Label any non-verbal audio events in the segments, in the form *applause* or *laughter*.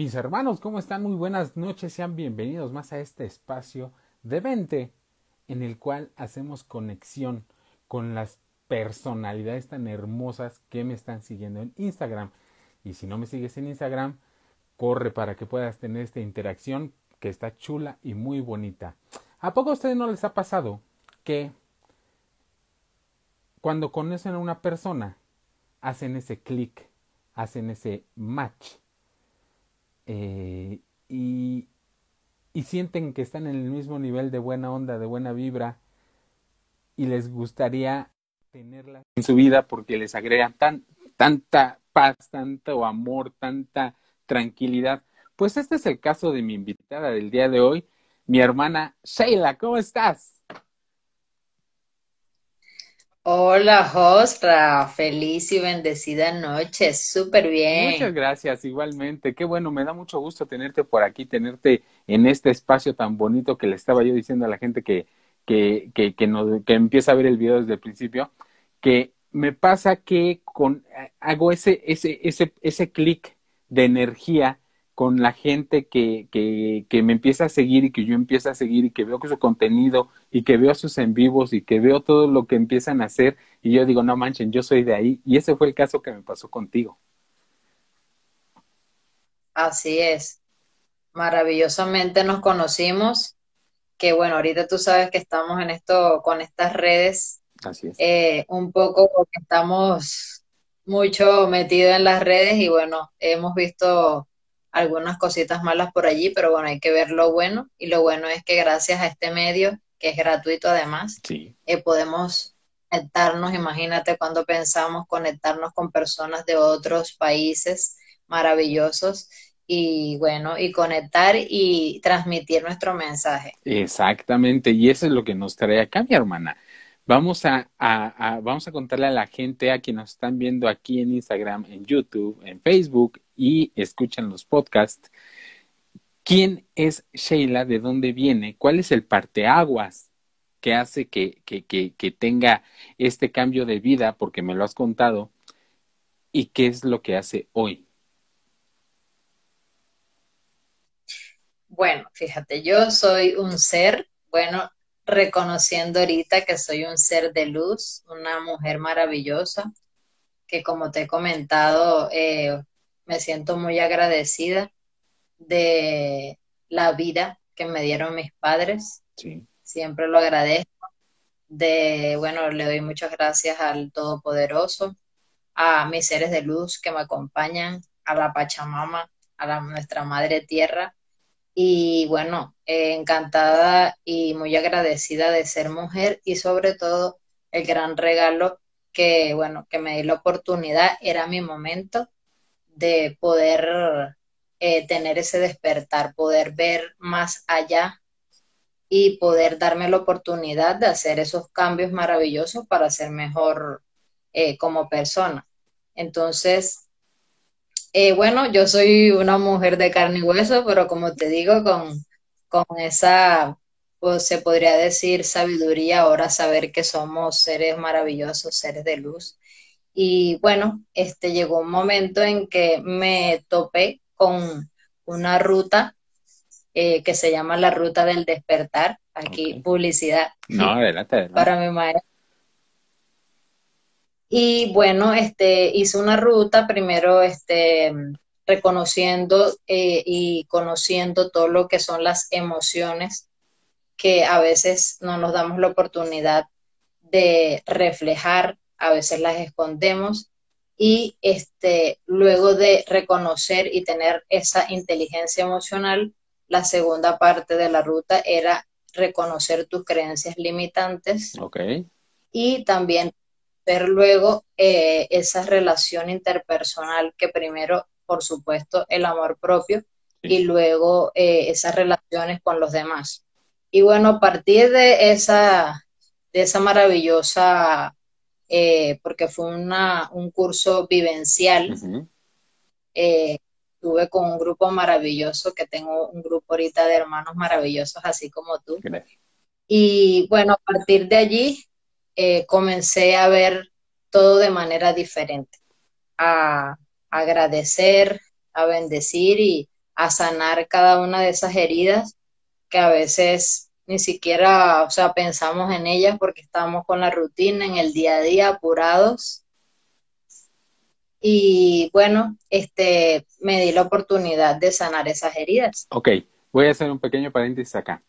Mis hermanos, ¿cómo están? Muy buenas noches, sean bienvenidos más a este espacio de 20 en el cual hacemos conexión con las personalidades tan hermosas que me están siguiendo en Instagram. Y si no me sigues en Instagram, corre para que puedas tener esta interacción que está chula y muy bonita. ¿A poco a ustedes no les ha pasado que cuando conocen a una persona hacen ese clic, hacen ese match eh, y, y sienten que están en el mismo nivel de buena onda, de buena vibra y les gustaría tenerla en su vida porque les agrega tan, tanta paz, tanto amor, tanta tranquilidad. Pues este es el caso de mi invitada del día de hoy, mi hermana Sheila. ¿Cómo estás? Hola, Jostra. Feliz y bendecida noche. Súper bien. Muchas gracias, igualmente. Qué bueno, me da mucho gusto tenerte por aquí, tenerte en este espacio tan bonito que le estaba yo diciendo a la gente que, que, que, que, que empieza a ver el video desde el principio, que me pasa que con, hago ese, ese, ese, ese clic de energía con la gente que, que, que, me empieza a seguir y que yo empiezo a seguir y que veo su contenido y que veo sus en vivos y que veo todo lo que empiezan a hacer y yo digo, no manchen, yo soy de ahí. Y ese fue el caso que me pasó contigo. Así es. Maravillosamente nos conocimos, que bueno, ahorita tú sabes que estamos en esto, con estas redes. Así es. Eh, un poco porque estamos mucho metidos en las redes y bueno, hemos visto algunas cositas malas por allí, pero bueno, hay que ver lo bueno y lo bueno es que gracias a este medio, que es gratuito además, sí. eh, podemos conectarnos, imagínate cuando pensamos conectarnos con personas de otros países maravillosos y bueno, y conectar y transmitir nuestro mensaje. Exactamente, y eso es lo que nos trae acá, mi hermana. Vamos a, a, vamos a contarle a la gente, a quienes nos están viendo aquí en Instagram, en YouTube, en Facebook y escuchan los podcasts, quién es Sheila, de dónde viene, cuál es el parteaguas que hace que, que, que tenga este cambio de vida, porque me lo has contado, y qué es lo que hace hoy. Bueno, fíjate, yo soy un ser, bueno, reconociendo ahorita que soy un ser de luz, una mujer maravillosa, que como te he comentado, eh, me siento muy agradecida de la vida que me dieron mis padres. Sí. Siempre lo agradezco. De, bueno, le doy muchas gracias al Todopoderoso, a mis seres de luz que me acompañan, a la Pachamama, a la, nuestra Madre Tierra, y bueno, encantada y muy agradecida de ser mujer y sobre todo el gran regalo que, bueno, que me di la oportunidad, era mi momento de poder eh, tener ese despertar, poder ver más allá y poder darme la oportunidad de hacer esos cambios maravillosos para ser mejor eh, como persona. Entonces, eh, bueno, yo soy una mujer de carne y hueso, pero como te digo, con, con esa, pues, se podría decir, sabiduría, ahora saber que somos seres maravillosos, seres de luz. Y bueno, este llegó un momento en que me topé con una ruta eh, que se llama la ruta del despertar. Aquí, Okay. publicidad No, adelante, adelante. para mi maestra. Y bueno, este, hice una ruta primero este, reconociendo eh, y conociendo todo lo que son las emociones que a veces no nos damos la oportunidad de reflejar, a veces las escondemos y este, luego de reconocer y tener esa inteligencia emocional, la segunda parte de la ruta era reconocer tus creencias limitantes Ok. y también ver luego eh, esa relación interpersonal que primero, por supuesto, el amor propio Sí. y luego eh, esas relaciones con los demás. Y bueno, a partir de esa, de esa maravillosa, eh, porque fue una, un curso vivencial, Ujú. eh, estuve con un grupo maravilloso, que tengo un grupo ahorita de hermanos maravillosos, así como tú. Gracias. Y bueno, a partir de allí eh, comencé a ver todo de manera diferente, a agradecer, a bendecir y a sanar cada una de esas heridas que a veces ni siquiera, o sea, pensamos en ellas porque estamos con la rutina en el día a día apurados. Y bueno, este, me di la oportunidad de sanar esas heridas. Ok, voy a hacer un pequeño paréntesis acá.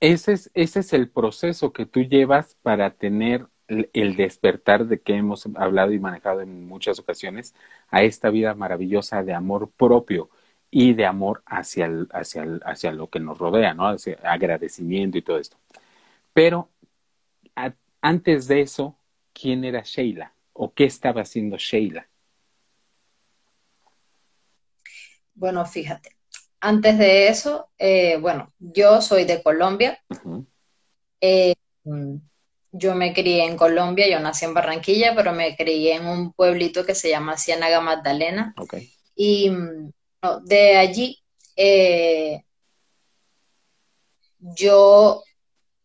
Ese es, ese es el proceso que tú llevas para tener el despertar de que hemos hablado y manejado en muchas ocasiones a esta vida maravillosa de amor propio y de amor hacia, el, hacia, hacia lo que nos rodea, ¿no? Hacia agradecimiento y todo esto. Pero antes de eso, ¿quién era Sheila? ¿O qué estaba haciendo Sheila? Bueno, fíjate, antes de eso, eh, bueno, yo soy de Colombia. eh, yo me crié en Colombia, yo nací en Barranquilla, pero me crié en un pueblito que se llama Ciénaga Magdalena. Y de allí eh, yo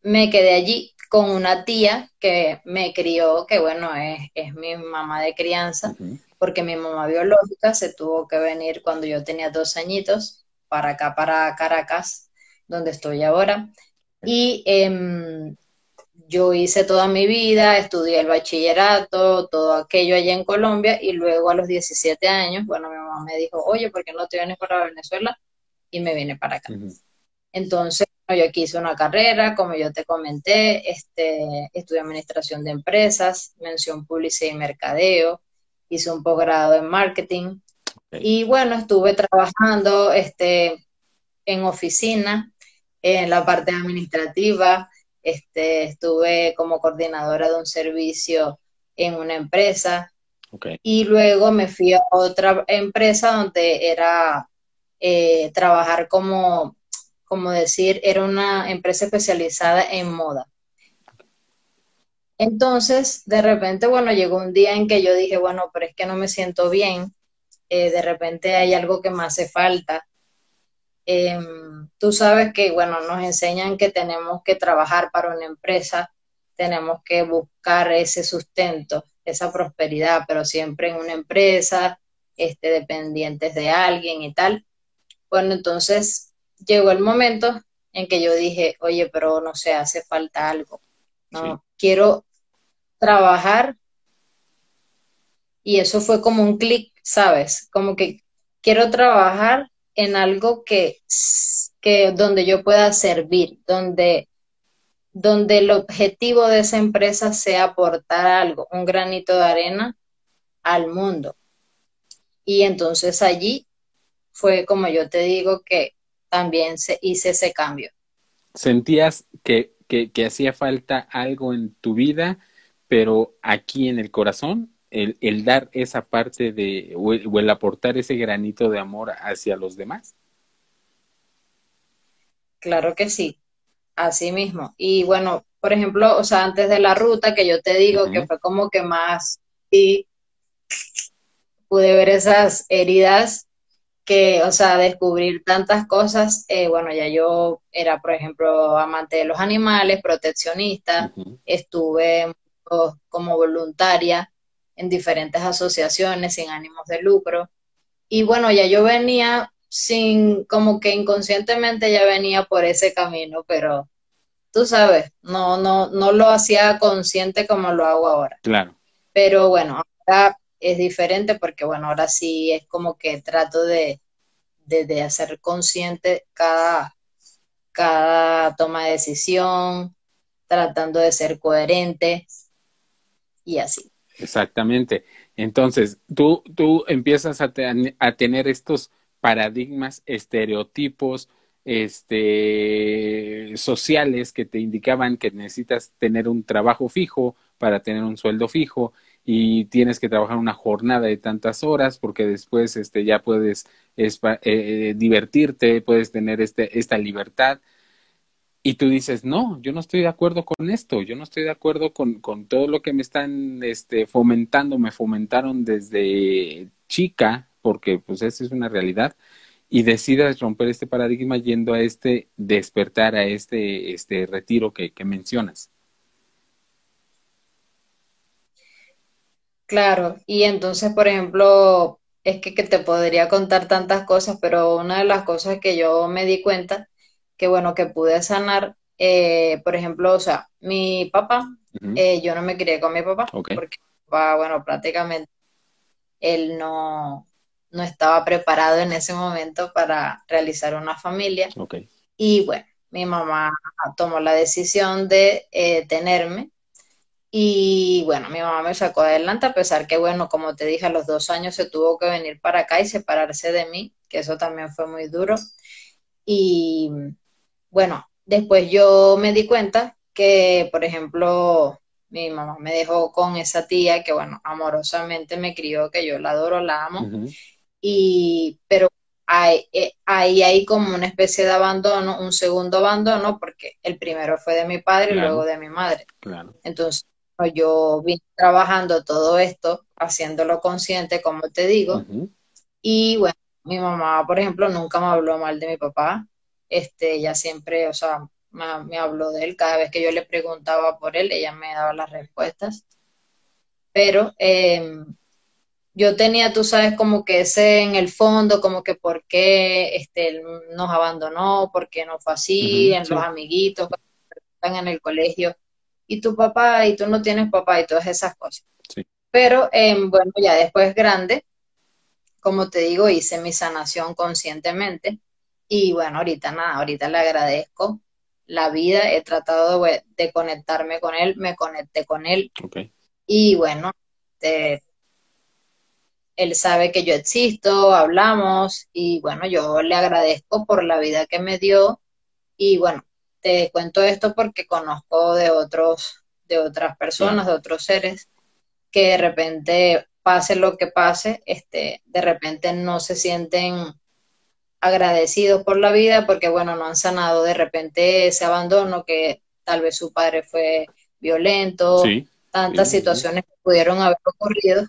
me quedé allí con una tía que me crió, que bueno, es, mi mamá de crianza, porque mi mamá biológica se tuvo que venir cuando yo tenía dos añitos para acá, para Caracas, donde estoy ahora. Y em, yo hice toda mi vida, estudié el bachillerato, todo aquello allá en Colombia y luego a los 17 años, bueno, mi mamá me dijo, oye, ¿por qué no te vienes para Venezuela? Y me vine para acá. Entonces, yo aquí hice una carrera, como yo te comenté, este, estudié administración de empresas, mención publicidad y mercadeo, hice un posgrado en marketing y bueno, estuve trabajando este, en oficina, en la parte administrativa, este, estuve como coordinadora de un servicio en una empresa. Y luego me fui a otra empresa donde era eh, trabajar como, como decir, era una empresa especializada en moda. Entonces, de repente, bueno, llegó un día en que yo dije, bueno, pero es que no me siento bien, eh, de repente hay algo que me hace falta. Em, tú sabes que, bueno, nos enseñan que tenemos que trabajar para una empresa, tenemos que buscar ese sustento, esa prosperidad, pero siempre en una empresa, este, dependientes de alguien y tal. Bueno, entonces llegó el momento en que yo dije, oye, pero no sé, hace falta algo. No, quiero trabajar. Y eso fue como un clic, ¿sabes? Como que quiero trabajar en algo que, que donde yo pueda servir, donde, donde el objetivo de esa empresa sea aportar algo, un granito de arena al mundo. Y entonces allí fue como yo te digo que también se hice ese cambio. ¿Sentías que, que, que hacía falta algo en tu vida, pero aquí en el corazón? El, dar esa parte de, o el, aportar ese granito de amor hacia los demás? Claro que sí, así mismo. Y bueno, por ejemplo, o sea, antes de la ruta que yo te digo que fue como que más y pude ver esas heridas que, o sea, descubrir tantas cosas, eh, bueno, ya yo era, por ejemplo, amante de los animales, proteccionista, estuve como voluntaria en diferentes asociaciones sin ánimos de lucro. Y bueno, ya yo venía sin, como que inconscientemente ya venía por ese camino, pero tú sabes, no, no, no lo hacía consciente como lo hago ahora. Claro. Pero bueno, ahora es diferente porque bueno, ahora sí es como que trato de, de, hacer consciente cada, cada toma de decisión, tratando de ser coherente y así. Exactamente. Entonces, tú, tú empiezas a, a tener estos paradigmas, estereotipos, este, sociales que te indicaban que necesitas tener un trabajo fijo para tener un sueldo fijo y tienes que trabajar una jornada de tantas horas porque después este, ya puedes eh, divertirte, puedes tener este, esta libertad y tú dices, no, yo no estoy de acuerdo con esto, yo no estoy de acuerdo con, con todo lo que me están este, fomentando, me fomentaron desde chica, porque pues esa es una realidad, y decidas romper este paradigma yendo a este despertar, a este, este retiro que, mencionas. Claro, y entonces, por ejemplo, es que te podría contar tantas cosas, pero una de las cosas que yo me di cuenta, que bueno, que pude sanar, eh, por ejemplo, o sea, mi papá, eh, yo no me crié con mi papá, porque mi papá, bueno, prácticamente él no, no estaba preparado en ese momento para realizar una familia. Y bueno, mi mamá tomó la decisión de eh, tenerme. Y bueno, mi mamá me sacó adelante, a pesar que, bueno, como te dije, a los dos años se tuvo que venir para acá y separarse de mí, que eso también fue muy duro. Y bueno, después yo me di cuenta que, por ejemplo, mi mamá me dejó con esa tía que, bueno, amorosamente me crió, que yo la adoro, la amo. Y, pero hay, eh, ahí hay como una especie de abandono, un segundo abandono, porque el primero fue de mi padre y luego de mi madre. Claro. Entonces, pues, yo vine trabajando todo esto, haciéndolo consciente, como te digo, y bueno, mi mamá, por ejemplo, nunca me habló mal de mi papá. Este, ella siempre, o sea, me, me habló de él. Cada vez que yo le preguntaba por él, ella me daba las respuestas. Pero eh, yo tenía, tú sabes, como que ese en el fondo, como que por qué este, él nos abandonó, por qué no fue así, en sí. los amiguitos, están en el colegio, y tu papá, y tú no tienes papá, y todas esas cosas. Sí. Pero eh, bueno, ya después grande, como te digo, hice mi sanación conscientemente y bueno, ahorita nada, ahorita le agradezco la vida, he tratado de, de conectarme con él, me conecté con él. Y bueno, te- él sabe que yo existo, hablamos y bueno, yo le agradezco por la vida que me dio. Y bueno, te cuento esto porque conozco de otros, de otras personas, de otros seres que de repente pase lo que pase, este, de repente no se sienten agradecidos por la vida porque, bueno, no han sanado de repente ese abandono que tal vez su padre fue violento, Sí. tantas sí, sí. situaciones que pudieron haber ocurrido,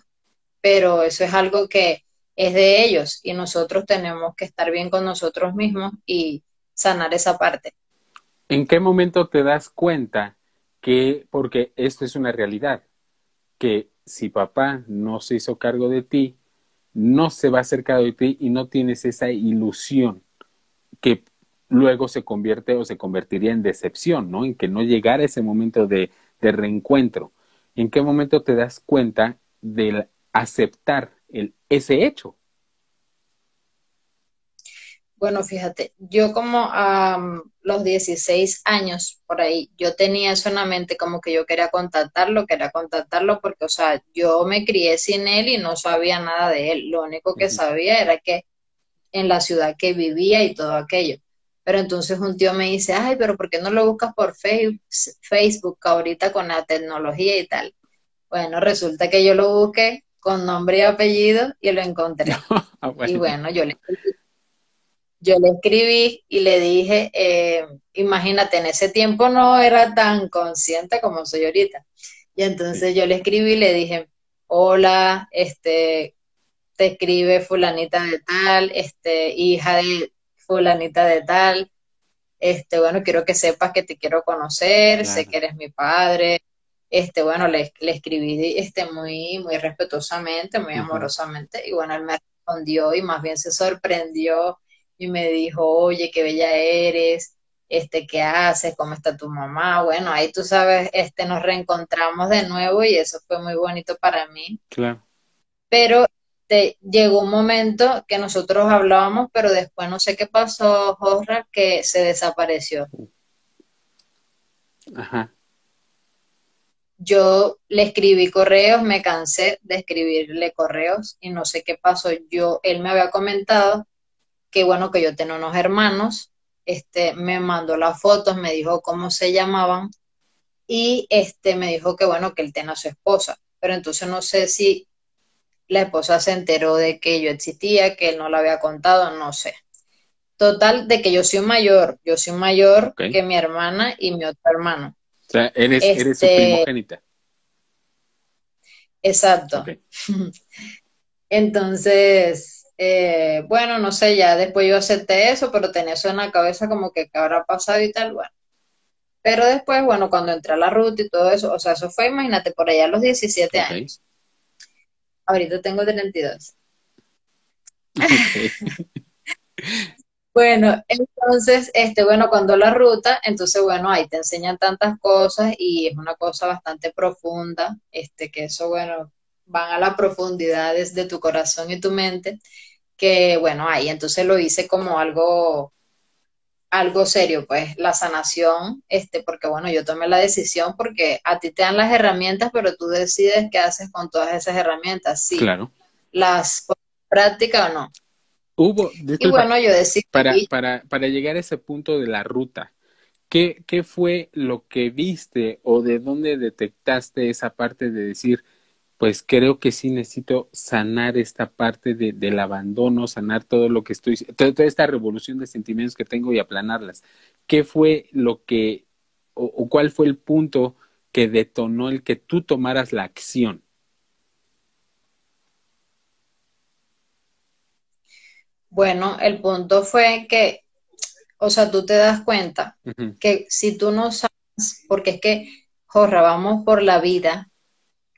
pero eso es algo que es de ellos y nosotros tenemos que estar bien con nosotros mismos y sanar esa parte. ¿En qué momento te das cuenta que, porque esto es una realidad, que si papá no se hizo cargo de ti, no se va a hacer cargo de ti y no tienes esa ilusión que luego se convierte o se convertiría en decepción, ¿no? En que no llegara ese momento de, de reencuentro. ¿En qué momento te das cuenta de aceptar el, ese hecho? Bueno, fíjate, yo como a los 16 años por ahí, yo tenía eso en la mente como que yo quería contactarlo, quería contactarlo porque, o sea, yo me crié sin él y no sabía nada de él. Lo único que sabía era que en la ciudad que vivía y todo aquello. Pero entonces un tío me dice, ay, pero ¿por qué no lo buscas por Facebook ahorita con la tecnología y tal? Bueno, resulta que yo lo busqué con nombre y apellido y lo encontré. *laughs* Ah, Y bueno. bueno, yo le, yo le escribí y le dije, eh, imagínate, en ese tiempo no era tan consciente como soy ahorita. Y entonces yo le escribí y le dije, hola, este, te escribe fulanita de tal, este, hija de fulanita de tal, este, bueno, quiero que sepas que te quiero conocer, sé que eres mi padre, este, bueno, le, le escribí, este, muy, muy respetuosamente, muy amorosamente, y bueno, él me respondió y más bien se sorprendió y me dijo, oye, qué bella eres, este, ¿qué haces? ¿Cómo está tu mamá? Bueno, ahí tú sabes, este, nos reencontramos de nuevo y eso fue muy bonito para mí Claro. pero te, llegó un momento que nosotros hablábamos, pero después no sé qué pasó, Jorra, que se desapareció. Ajá. Yo le escribí correos, me cansé de escribirle correos y no sé qué pasó. Yo, él me había comentado que bueno, que yo tenía unos hermanos, este, me mandó las fotos, me dijo cómo se llamaban y este, me dijo que bueno, que él tenía a su esposa, pero entonces no sé si la esposa se enteró de que yo existía, que él no lo había contado, no sé. Total, de que yo soy mayor, yo soy mayor que mi hermana y mi otro hermano. O sea, eres, eres su Este- primogénita. Exacto. *laughs* Entonces, eh, bueno, no sé, ya después yo acepté eso, pero tenía eso en la cabeza como que qué habrá pasado y tal, bueno. Pero después, bueno, cuando entré a la ruta y todo eso, o sea, eso fue, imagínate, por allá a los 17 Ok. años. Ahorita tengo 32. *laughs* Bueno, entonces, este, bueno, cuando la ruta, entonces, bueno, ahí te enseñan tantas cosas y es una cosa bastante profunda, este, que eso, bueno, van a las profundidades de tu corazón y tu mente, que, bueno, ahí entonces lo hice como algo, algo serio, pues, la sanación, este, porque, bueno, yo tomé la decisión porque a ti te dan las herramientas, pero tú decides qué haces con todas esas herramientas, sí. Claro. Las práctica o no. Hubo, y bueno, yo decía... Para, para, para llegar a ese punto de la ruta, ¿qué, ¿qué fue lo que viste o de dónde detectaste esa parte de decir, pues creo que sí necesito sanar esta parte de, del abandono, sanar todo lo que estoy, toda, toda, esta revolución de sentimientos que tengo y aplanarlas. ¿Qué fue lo que, o, o, cuál fue el punto que detonó el que tú tomaras la acción? Bueno, el punto fue que, o sea, tú te das cuenta uh -huh. que si tú no sabes, porque es que, jorra, vamos por la vida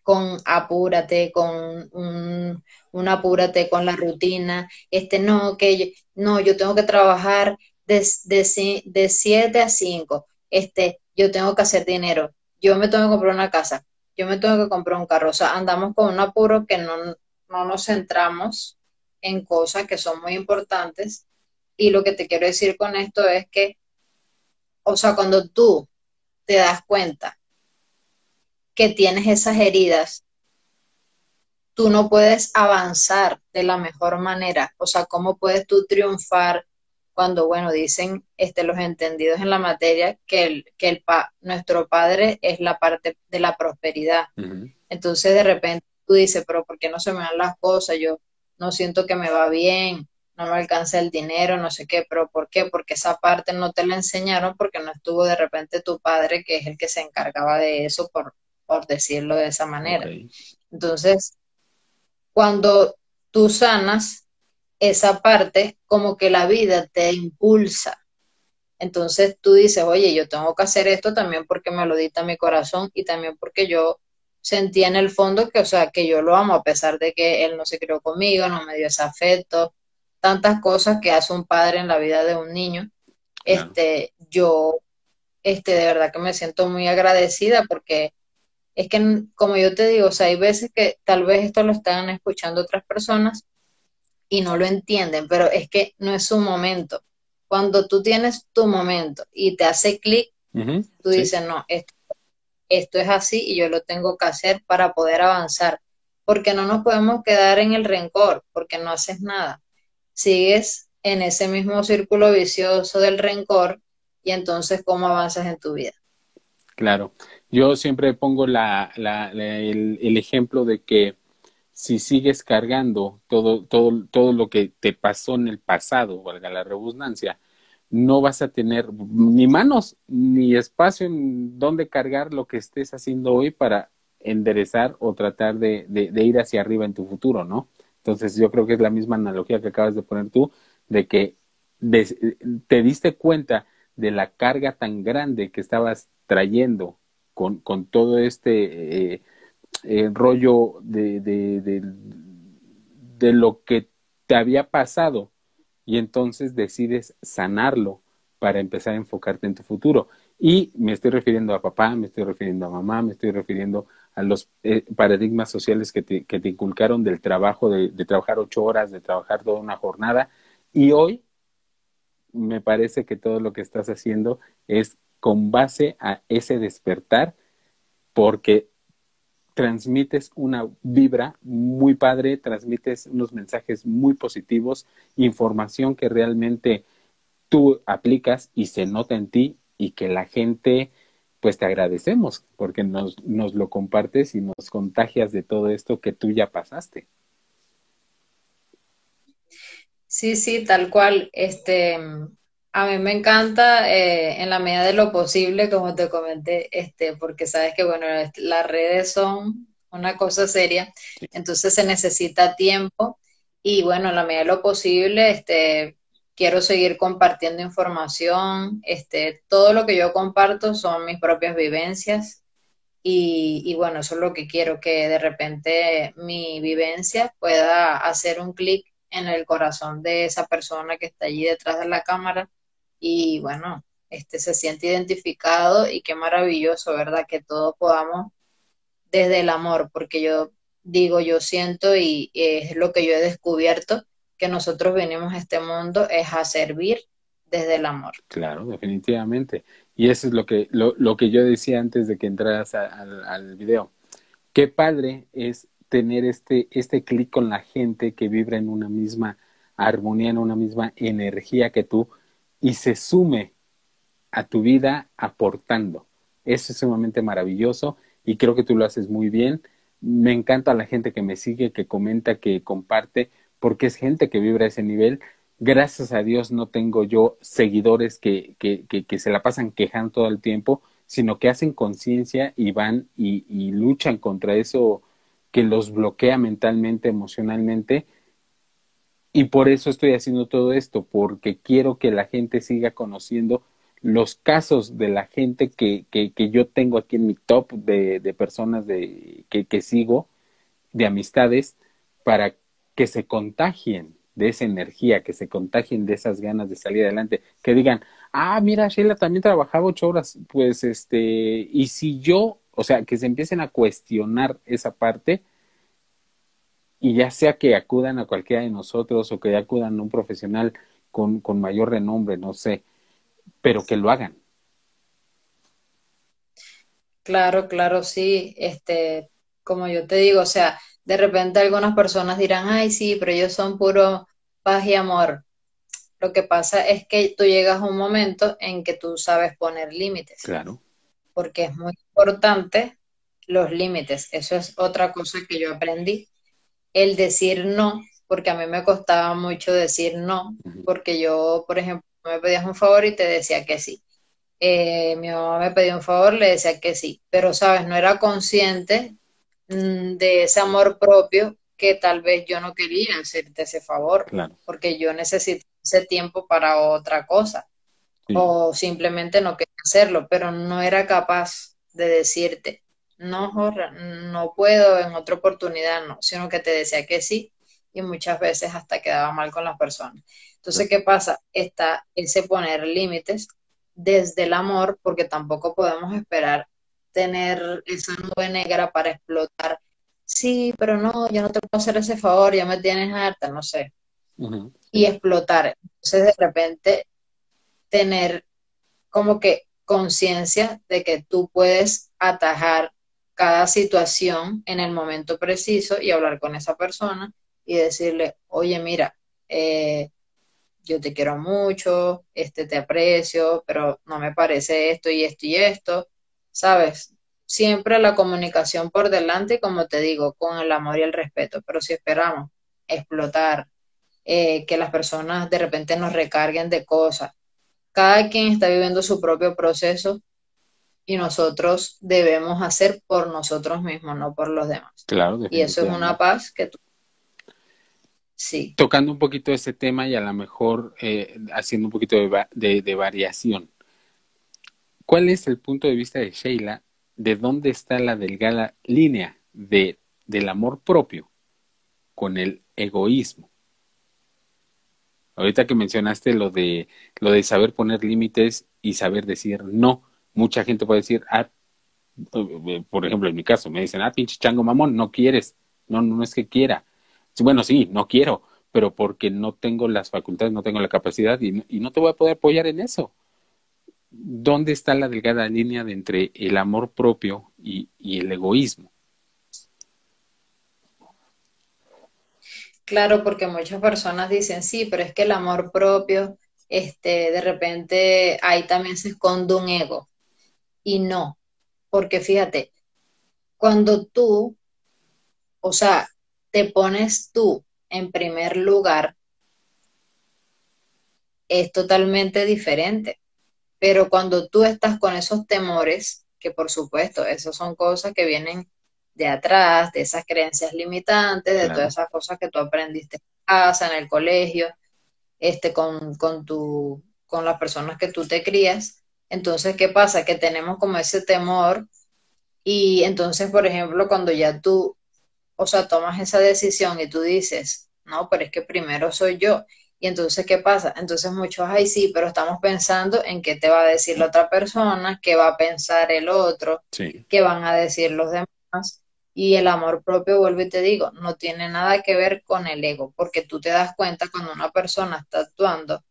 con apúrate, con un, apúrate con la rutina, este no, que yo, no, yo tengo que trabajar de, de, de 7 a 5, este, yo tengo que hacer dinero, yo me tengo que comprar una casa, yo me tengo que comprar un carro, o sea, andamos con un apuro que no, no nos centramos en cosas que son muy importantes. Y lo que te quiero decir con esto es que, o sea, cuando tú te das cuenta que tienes esas heridas, tú no puedes avanzar de la mejor manera. O sea, ¿cómo puedes tú triunfar cuando, bueno, dicen este, los entendidos en la materia que, el, que el pa, nuestro padre es la parte de la prosperidad? Uh -huh. Entonces, de repente tú dices, pero ¿por qué no se me dan las cosas? Yo no siento que me va bien, no me alcanza el dinero, no sé qué, pero ¿por qué? Porque esa parte no te la enseñaron porque no estuvo de repente tu padre, que es el que se encargaba de eso, por, por decirlo de esa manera. Okay. Entonces, cuando tú sanas esa parte, como que la vida te impulsa. Entonces tú dices, oye, yo tengo que hacer esto también porque me lo dicta mi corazón y también porque yo sentía en el fondo que, o sea, que yo lo amo a pesar de que él no se crió conmigo, no me dio ese afecto, tantas cosas que hace un padre en la vida de un niño. Claro. Este, yo, este, de verdad que me siento muy agradecida porque es que, como yo te digo, o sea, hay veces que tal vez esto lo están escuchando otras personas y no lo entienden, pero es que no es su momento. Cuando tú tienes tu momento y te hace clic, uh -huh, tú sí. dices, no, esto esto es así y yo lo tengo que hacer para poder avanzar, porque no nos podemos quedar en el rencor, porque no haces nada. Sigues en ese mismo círculo vicioso del rencor y entonces cómo avanzas en tu vida. Claro, yo siempre pongo la, la, el, ejemplo de que si sigues cargando todo, todo, todo lo que te pasó en el pasado, valga la redundancia, no vas a tener ni manos ni espacio en donde cargar lo que estés haciendo hoy para enderezar o tratar de, ir hacia arriba en tu futuro, ¿no? Entonces yo creo que es la misma analogía que acabas de poner tú, de que te diste cuenta de la carga tan grande que estabas trayendo con, todo este eh, eh, rollo de, de, de lo que te había pasado y entonces decides sanarlo para empezar a enfocarte en tu futuro. Y me estoy refiriendo a papá, me estoy refiriendo a mamá, me estoy refiriendo a los eh, paradigmas sociales que te, que te, inculcaron del trabajo, de, trabajar ocho horas, de trabajar toda una jornada. Y hoy me parece que todo lo que estás haciendo es con base a ese despertar, porque transmites una vibra muy padre, transmites unos mensajes muy positivos, información que realmente tú aplicas y se nota en ti y que la gente, pues te agradecemos porque nos, nos lo compartes y nos contagias de todo esto que tú ya pasaste. Sí, sí, tal cual. Este, a mí me encanta eh, en la medida de lo posible, como te comenté, este, porque sabes que bueno, las redes son una cosa seria, entonces se necesita tiempo y bueno, en la medida de lo posible, este, quiero seguir compartiendo información, este, todo lo que yo comparto son mis propias vivencias y, y bueno, eso es lo que quiero, que de repente mi vivencia pueda hacer un clic en el corazón de esa persona que está allí detrás de la cámara y bueno, este se siente identificado y qué maravilloso, ¿verdad? Que todos podamos desde el amor, porque yo digo, yo siento y es lo que yo he descubierto, que nosotros venimos a este mundo es a servir desde el amor. Claro, definitivamente. Y eso es lo que, lo, lo que yo decía antes de que entraras al, video. Qué padre es tener este, este clic con la gente que vibra en una misma armonía, en una misma energía que tú y se sume a tu vida aportando. Eso es sumamente maravilloso y creo que tú lo haces muy bien. Me encanta la gente que me sigue, que comenta, que comparte, porque es gente que vibra a ese nivel. Gracias a Dios no tengo yo seguidores que, que, que, se la pasan quejando todo el tiempo, sino que hacen conciencia y van y luchan contra eso que los bloquea mentalmente, emocionalmente. Y por eso estoy haciendo todo esto, porque quiero que la gente siga conociendo los casos de la gente que, que, que yo tengo aquí en mi top de, de personas de, que, que sigo, de amistades, para que se contagien de esa energía, que se contagien de esas ganas de salir adelante, que digan, ah, mira, Sheila también trabajaba ocho horas, pues este, y si yo o sea, que se empiecen a cuestionar esa parte y ya sea que acudan a cualquiera de nosotros o que acudan a un profesional con, con mayor renombre, no sé, pero que lo hagan. Claro, claro, sí. Este, como yo te digo, o sea, de repente algunas personas dirán, ay, sí, pero ellos son puro paz y amor. Lo que pasa es que tú llegas a un momento en que tú sabes poner límites. Claro porque es muy importante los límites. Eso es otra cosa que yo aprendí. El decir no, porque a mí me costaba mucho decir no, porque yo, por ejemplo, me pedías un favor y te decía que sí. Eh, mi mamá me pedía un favor, le decía que sí, pero sabes, no era consciente mm, de ese amor propio que tal vez yo no quería hacerte ese favor, porque yo necesito ese tiempo para otra cosa o simplemente no quería hacerlo, pero no era capaz de decirte, no, Jorge, no puedo, en otra oportunidad no, sino que te decía que sí y muchas veces hasta quedaba mal con las personas. Entonces, ¿qué pasa? Está ese poner límites desde el amor, porque tampoco podemos esperar tener esa nube negra para explotar. Sí, pero no, yo no te puedo hacer ese favor, ya me tienes harta, no sé. Y explotar. Entonces, de repente, tener como que conciencia de que tú puedes atajar cada situación en el momento preciso y hablar con esa persona y decirle, oye, mira, eh, yo te quiero mucho, este te aprecio, pero no me parece esto y esto y esto, ¿sabes? Siempre la comunicación por delante, como te digo, con el amor y el respeto, pero si esperamos explotar, eh, que las personas de repente nos recarguen de cosas, cada quien está viviendo su propio proceso y nosotros debemos hacer por nosotros mismos, no por los demás. Claro. Y eso es una paz que tú... Sí. Tocando un poquito ese tema y a lo mejor eh, haciendo un poquito de, de, variación. ¿Cuál es el punto de vista de Sheila de dónde está la delgada línea de, del amor propio con el egoísmo? Ahorita que mencionaste lo de lo de saber poner límites y saber decir no, mucha gente puede decir, ah, eh, por ejemplo, en mi caso, me dicen, ah, pinche chango mamón, no quieres. No, no es que quiera. Bueno, sí, no quiero, pero porque no tengo las facultades, no tengo la capacidad y, y no te voy a poder apoyar en eso. ¿Dónde está la delgada línea de entre el amor propio y, y el egoísmo? Claro, porque muchas personas dicen, sí, pero es que el amor propio, este, de repente ahí también se esconde un ego. Y no, porque fíjate, cuando tú, o sea, te pones tú en primer lugar, es totalmente diferente. Pero cuando tú estás con esos temores, que por supuesto, esas son cosas que vienen de atrás, de esas creencias limitantes, de todas esas cosas que tú aprendiste en casa, en el colegio, este, con, con, tu, con las personas que tú te crías. Entonces, ¿qué pasa? Que tenemos como ese temor y entonces, por ejemplo, cuando ya tú, o sea, tomas esa decisión y tú dices, no, pero es que primero soy yo. Y entonces, ¿qué pasa? Entonces muchos, ay, sí, pero estamos pensando en qué te va a decir la otra persona, qué va a pensar el otro, qué van a decir los demás. Y el amor propio, vuelvo y te digo, no tiene nada que ver con el ego, porque tú te das cuenta cuando una persona está actuando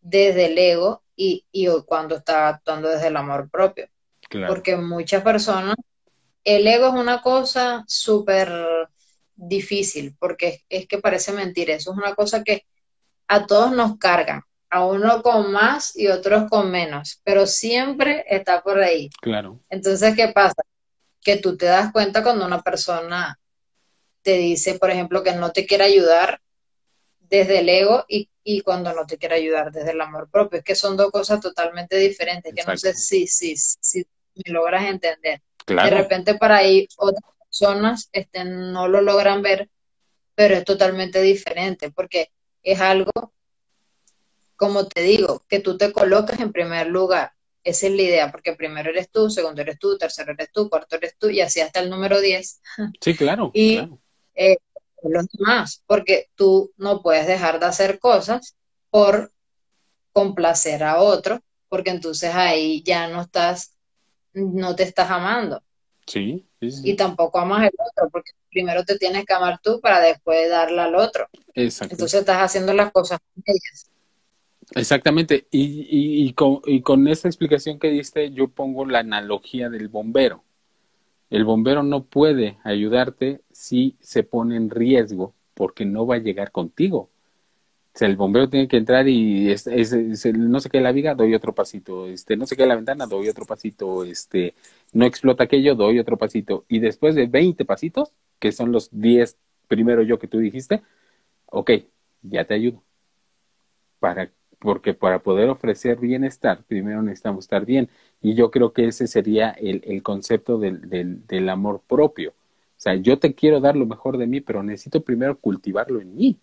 desde el ego y, cuando está actuando desde el amor propio. Porque muchas personas, el ego es una cosa súper difícil, porque es, que parece mentir, eso es una cosa que a todos nos cargan, a uno con más y otros con menos, pero siempre está por ahí. Claro. Entonces, ¿qué pasa? Que tú te das cuenta cuando una persona te dice, por ejemplo, que no te quiere ayudar desde el ego y, cuando no te quiere ayudar desde el amor propio. Es que son dos cosas totalmente diferentes, que no sé si, si, si me logras entender. De repente para ahí otras personas este, no lo logran ver, pero es totalmente diferente, porque es algo, como te digo, que tú te colocas en primer lugar. Esa es la idea, porque primero eres tú, segundo eres tú, tercero eres tú, cuarto eres tú, y así hasta el número 10. Sí, claro. *laughs* y eh, los demás, porque tú no puedes dejar de hacer cosas por complacer a otro, porque entonces ahí ya no estás, no te estás amando. Sí, Y tampoco amas al otro, porque primero te tienes que amar tú para después darle al otro. Exacto. Entonces estás haciendo las cosas con ellas. Exactamente. Y, y, y, con, y con esa explicación que diste, yo pongo la analogía del bombero. El bombero no puede ayudarte si se pone en riesgo porque no va a llegar contigo. El bombero tiene que entrar y no se quede la viga, doy otro pasito. Este, no se quede la ventana, doy otro pasito. Este, no explota aquello, doy otro pasito. Y después de 20 pasitos, que son los 10 primero yo que tú dijiste, ok, ya te ayudo. Para, porque para poder ofrecer bienestar, primero necesitamos estar bien. Y yo creo que ese sería el, el concepto del, del, del amor propio. O sea, yo te quiero dar lo mejor de mí, pero necesito primero cultivarlo en mí.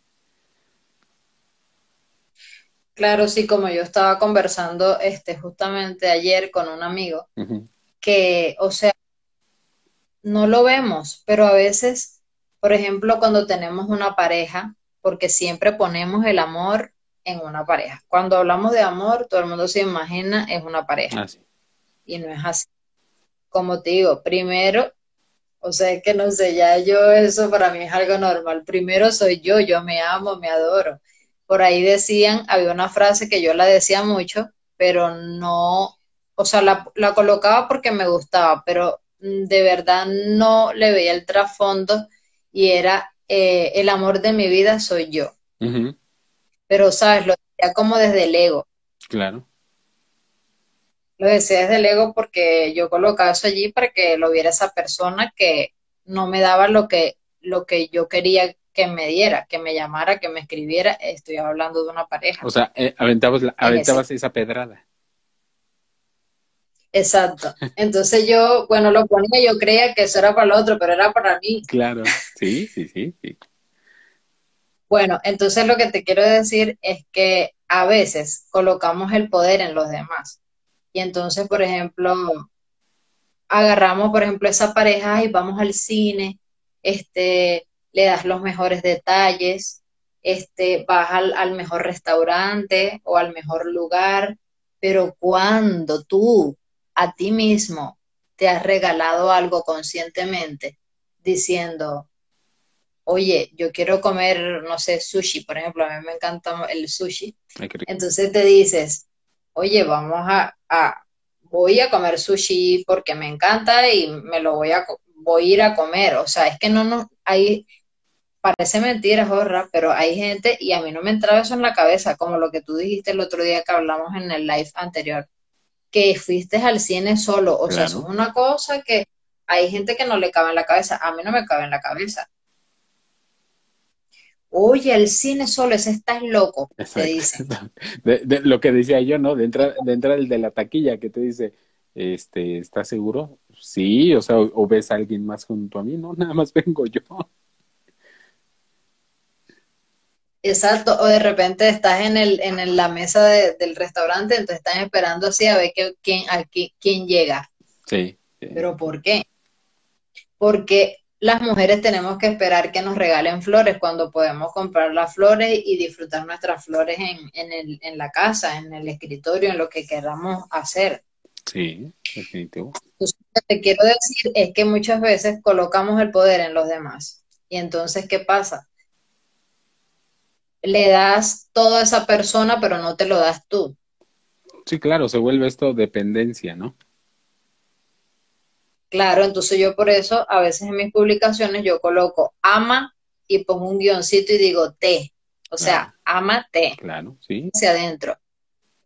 Claro, sí, como yo estaba conversando este justamente ayer con un amigo, que, o sea, no lo vemos, pero a veces, por ejemplo, cuando tenemos una pareja, porque siempre ponemos el amor en una pareja. Cuando hablamos de amor, todo el mundo se imagina es una pareja. Ah, y no es así. Como te digo, primero, o sea, que no sé, ya yo eso para mí es algo normal. Primero soy yo, yo me amo, me adoro. Por ahí decían, había una frase que yo la decía mucho, pero no, o sea, la, la colocaba porque me gustaba, pero de verdad no le veía el trasfondo y era eh, el amor de mi vida soy yo. Pero, ¿sabes? Lo decía como desde el ego. Claro. Lo decía desde el ego porque yo colocaba eso allí para que lo viera esa persona que no me daba lo que, lo que yo quería que me diera, que me llamara, que me escribiera. Estoy hablando de una pareja. O sea, eh, aventabas, aventabas esa pedrada. Exacto. Entonces yo, bueno, lo ponía, yo creía que eso era para el otro, pero era para mí. Claro, sí, sí, sí, sí. Bueno, entonces lo que te quiero decir es que a veces colocamos el poder en los demás. Y entonces, por ejemplo, agarramos, por ejemplo, esa pareja y vamos al cine, este, le das los mejores detalles, este, vas al, al mejor restaurante o al mejor lugar, pero cuando tú a ti mismo te has regalado algo conscientemente diciendo, oye, yo quiero comer, no sé, sushi, por ejemplo, a mí me encanta el sushi. Entonces te dices, oye, vamos a, voy a comer sushi porque me encanta y me lo voy a, voy a ir a comer. O sea, es que no, no, hay, parece mentira, jorra, pero hay gente, y a mí no me entraba eso en la cabeza, como lo que tú dijiste el otro día que hablamos en el live anterior que fuiste al cine solo. O sea, eso es una cosa que hay gente que no le cabe en la cabeza. A mí no me cabe en la cabeza. Oye, el cine solo, ese estás loco, te dice. De, lo que decía yo, ¿no? De entrar, de entrar el de la taquilla que te dice, este, ¿estás seguro? Sí, o sea, o ves a alguien más junto a mí, no, *laughs* nada más vengo yo. Exacto, o de repente estás en, el, en la mesa del restaurante, entonces están esperando así a ver quién, quién llega. Sí, Pero ¿por qué? Porque las mujeres tenemos que esperar que nos regalen flores cuando podemos comprar las flores y disfrutar nuestras flores en, en, el, en la casa, en el escritorio, en lo que queramos hacer. Sí, definitivo. Entonces, lo que te quiero decir es que muchas veces colocamos el poder en los demás. Y entonces, ¿qué pasa? Le das todo a esa persona, pero no te lo das tú. Sí, claro, se vuelve esto dependencia, ¿no? Claro, entonces yo por eso a veces en mis publicaciones yo coloco ama y pongo un guioncito y digo te. O sea, amate. Claro, sí. Hacia adentro.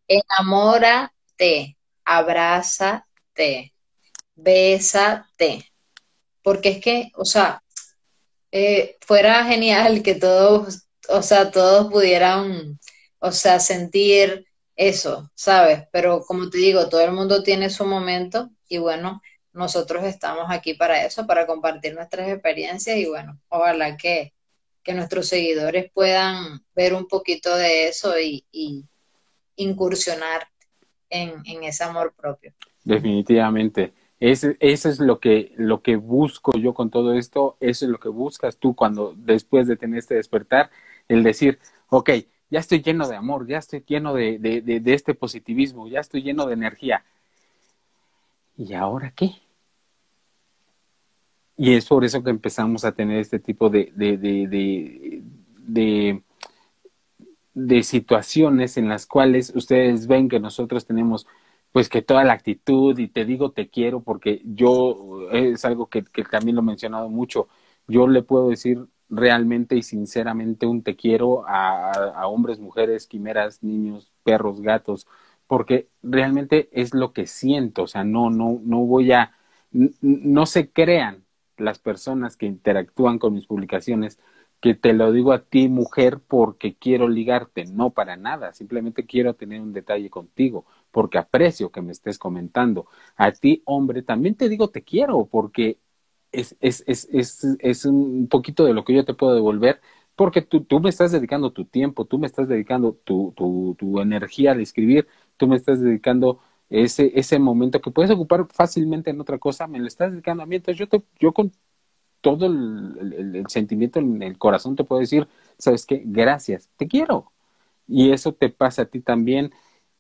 Enamórate, abrázate, bésate. Porque es que, o sea, eh, fuera genial que todos, o sea, todos pudieran, o sea, sentir eso, ¿sabes? Pero como te digo, todo el mundo tiene su momento y bueno, nosotros estamos aquí para eso, para compartir nuestras experiencias y bueno, ojalá que, que nuestros seguidores puedan ver un poquito de eso y, incursionar en, en, ese amor propio. Definitivamente. Eso es lo que, lo que busco yo con todo esto, eso es lo que buscas tú cuando después de tener este despertar, el decir, ok, ya estoy lleno de amor, ya estoy lleno de, de, de este positivismo, ya estoy lleno de energía. ¿Y ahora qué? Y es por eso que empezamos a tener este tipo de, de, de, de, situaciones en las cuales ustedes ven que nosotros tenemos pues que toda la actitud y te digo te quiero porque yo es algo que, que también lo he mencionado mucho, yo le puedo decir realmente y sinceramente un te quiero a, a, hombres, mujeres, quimeras, niños, perros, gatos, porque realmente es lo que siento, o sea, no, no, no voy a, no se crean las personas que interactúan con mis publicaciones que te lo digo a ti, mujer, porque quiero ligarte, no para nada, simplemente quiero tener un detalle contigo, porque aprecio que me estés comentando. A ti, hombre, también te digo te quiero, porque es, es, es, es, es un poquito de lo que yo te puedo devolver, porque tú, tú me estás dedicando tu tiempo, tú me estás dedicando tu, tu, tu energía al escribir, tú me estás dedicando ese, ese momento que puedes ocupar fácilmente en otra cosa, me lo estás dedicando a mí, entonces yo, te, yo con todo el, el, sentimiento en el corazón te puedo decir, ¿sabes qué? Gracias, te quiero. Y eso te pasa a ti también,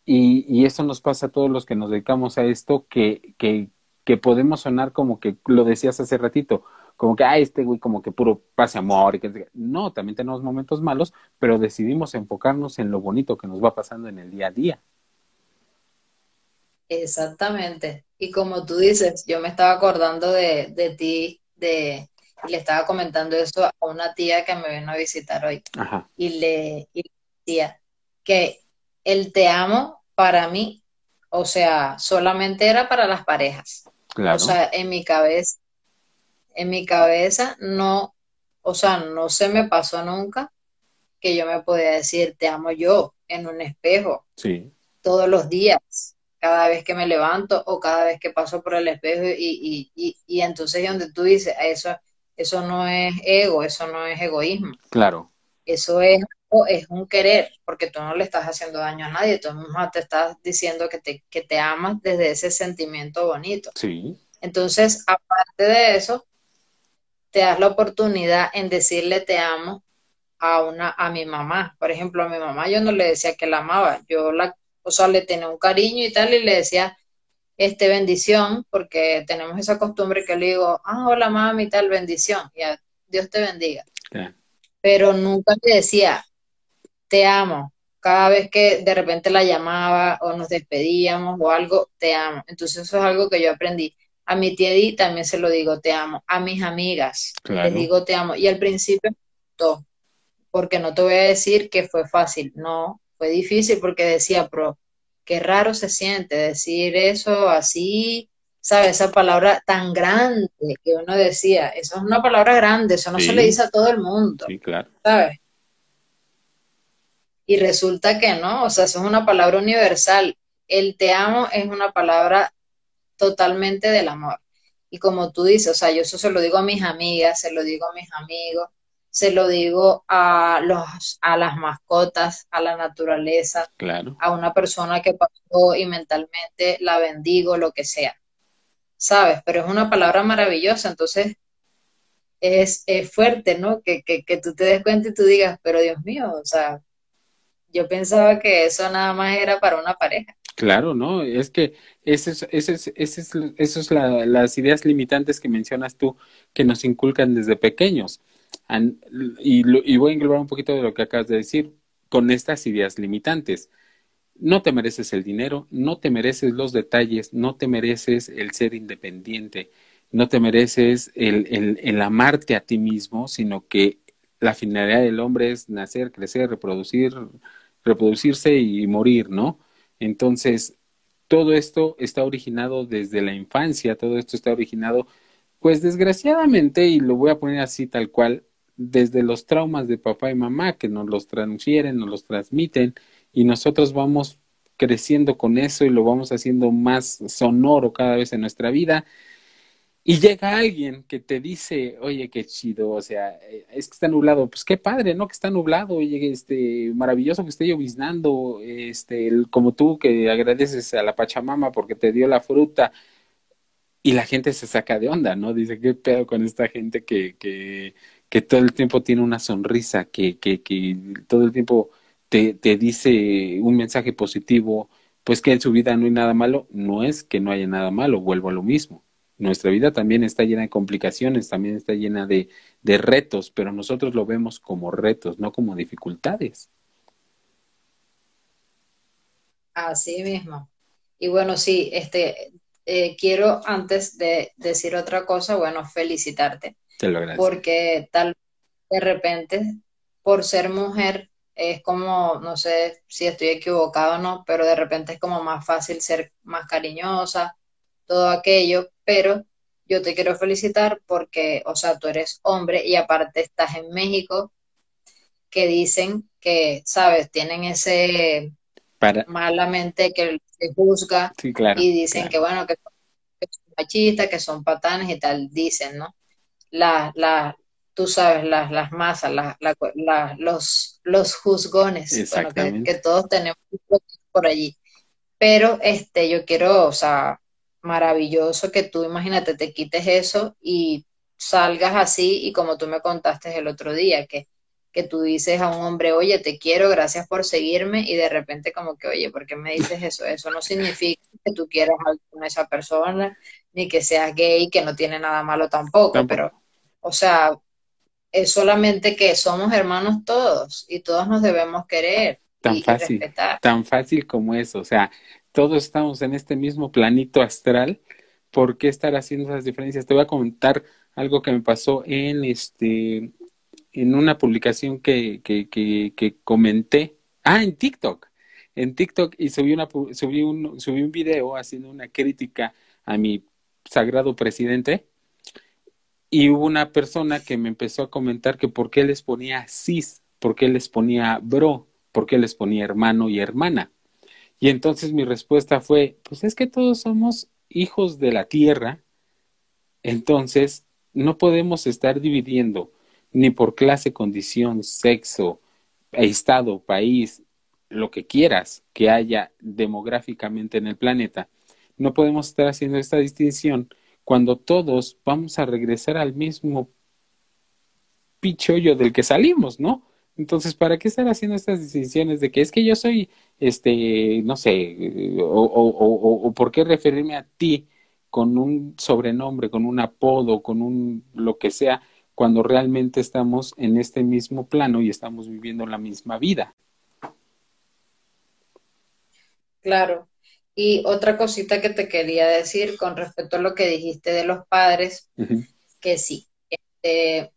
y, y eso nos pasa a todos los que nos dedicamos a esto, que, que, que podemos sonar como que lo decías hace ratito, como que, ah, este güey como que puro pase amor. Y que... No, también tenemos momentos malos, pero decidimos enfocarnos en lo bonito que nos va pasando en el día a día. Exactamente. Y como tú dices, yo me estaba acordando de, de ti, de, y le estaba comentando eso a una tía que me vino a visitar hoy. Ajá. Y le, y le decía que el te amo para mí, o sea, solamente era para las parejas. Claro. O sea, en mi cabeza, en mi cabeza no, o sea, no se me pasó nunca que yo me podía decir te amo yo en un espejo. Sí. Todos los días, cada vez que me levanto o cada vez que paso por el espejo y, y, y, y entonces donde tú dices, eso, eso no es ego, eso no es egoísmo. Claro. Eso es, es un querer, porque tú no le estás haciendo daño a nadie, tú mismo te estás diciendo que te, que te amas desde ese sentimiento bonito. Sí. Entonces, aparte de eso, te das la oportunidad en decirle te amo a una a mi mamá. Por ejemplo, a mi mamá yo no le decía que la amaba, yo la, o sea, le tenía un cariño y tal y le decía este bendición, porque tenemos esa costumbre que le digo, ah, hola mami, tal bendición, ya Dios te bendiga. Pero nunca le decía te amo. Cada vez que de repente la llamaba o nos despedíamos o algo, te amo. Entonces eso es algo que yo aprendí. A mi tía Di también se lo digo, te amo. A mis amigas Claro. les digo, te amo. Y al principio, todo, porque no te voy a decir que fue fácil, no, fue difícil porque decía, pero qué raro se siente decir eso así, ¿sabes? Esa palabra tan grande que uno decía, eso es una palabra grande, eso no Sí. se le dice a todo el mundo, Sí, claro. ¿sabes? Y resulta que no, o sea, eso es una palabra universal. El te amo es una palabra totalmente del amor. Y como tú dices, o sea, yo eso se lo digo a mis amigas, se lo digo a mis amigos, se lo digo a los, a las mascotas, a la naturaleza, Claro. a una persona que pasó y mentalmente la bendigo, lo que sea. ¿Sabes? Pero es una palabra maravillosa, entonces es, es fuerte, ¿no? Que, que, que tú te des cuenta y tú digas, pero Dios mío, o sea, yo pensaba que eso nada más era para una pareja. Claro, ¿no? Es que esas es, ese es, eso es la, las ideas limitantes que mencionas tú que nos inculcan desde pequeños. Y, y voy a englobar un poquito de lo que acabas de decir con estas ideas limitantes. No te mereces el dinero, no te mereces los detalles, no te mereces el ser independiente, no te mereces el, el, el amarte a ti mismo, sino que la finalidad del hombre es nacer, crecer, reproducir, reproducirse y morir, ¿no? Entonces, todo esto está originado desde la infancia, todo esto está originado, pues desgraciadamente, y lo voy a poner así tal cual, desde los traumas de papá y mamá que nos los transfieren, nos los transmiten, y nosotros vamos creciendo con eso y lo vamos haciendo más sonoro cada vez en nuestra vida y llega alguien que te dice, oye, qué chido, o sea, eh, es que está nublado, pues qué padre, ¿no? Que está nublado, oye, este, maravilloso que esté lloviznando, este, como tú que agradeces a la Pachamama porque te dio la fruta, y la gente se saca de onda, ¿no? Dice, qué pedo con esta gente que, que, que todo el tiempo tiene una sonrisa, que, que, que todo el tiempo te, te dice un mensaje positivo, pues que en su vida no hay nada malo, no es que no haya nada malo, vuelvo a lo mismo nuestra vida también está llena de complicaciones, también está llena de, de retos, pero nosotros lo vemos como retos, no como dificultades. Así mismo. Y bueno, sí, este, eh, quiero antes de decir otra cosa, bueno, felicitarte. Te lo agradezco. Porque tal de repente, por ser mujer, es como, no sé si estoy equivocado o no, pero de repente es como más fácil ser más cariñosa, todo aquello, pero yo te quiero felicitar porque, o sea, tú eres hombre y aparte estás en México, que dicen que, sabes, tienen ese malamente que se juzga y dicen que, bueno, que son machistas, que son patanes y tal, dicen, ¿no? La, la, tú sabes, las, las masas, la, la, los, los juzgones, bueno, que, que todos tenemos por allí. Pero este, yo quiero, o sea, maravilloso que tú, imagínate, te quites eso y salgas así y como tú me contaste el otro día, que, que tú dices a un hombre, oye, te quiero, gracias por seguirme y de repente como que, oye, ¿por qué me dices eso? Eso no significa que tú quieras algo con esa persona, ni que seas gay, que no tiene nada malo tampoco, pero, o sea, es solamente que somos hermanos todos y todos nos debemos querer. Tan y fácil, respetar. tan fácil como eso, o sea, todos estamos en este mismo planito astral, ¿por qué estar haciendo esas diferencias? Te voy a comentar algo que me pasó en este en una publicación que, que, que, comenté. Ah, en TikTok. En TikTok y subí una subí un subí un video haciendo una crítica a mi sagrado presidente. Y hubo una persona que me empezó a comentar que por qué les ponía cis, por qué les ponía bro, por qué les ponía hermano y hermana. Y entonces mi respuesta fue, pues es que todos somos hijos de la tierra, entonces no podemos estar dividiendo ni por clase, condición, sexo, estado, país, lo que quieras que haya demográficamente en el planeta. No podemos estar haciendo esta distinción cuando todos vamos a regresar al mismo pichollo del que salimos, ¿no? Entonces, ¿para qué estar haciendo estas distinciones de que es que yo soy, este, no sé, o, o, o, por qué referirme a ti con un sobrenombre, con un apodo, con un lo que sea, cuando realmente estamos en este mismo plano y estamos viviendo la misma vida? Claro. Y otra cosita que te quería decir con respecto a lo que dijiste de los padres, que sí, este,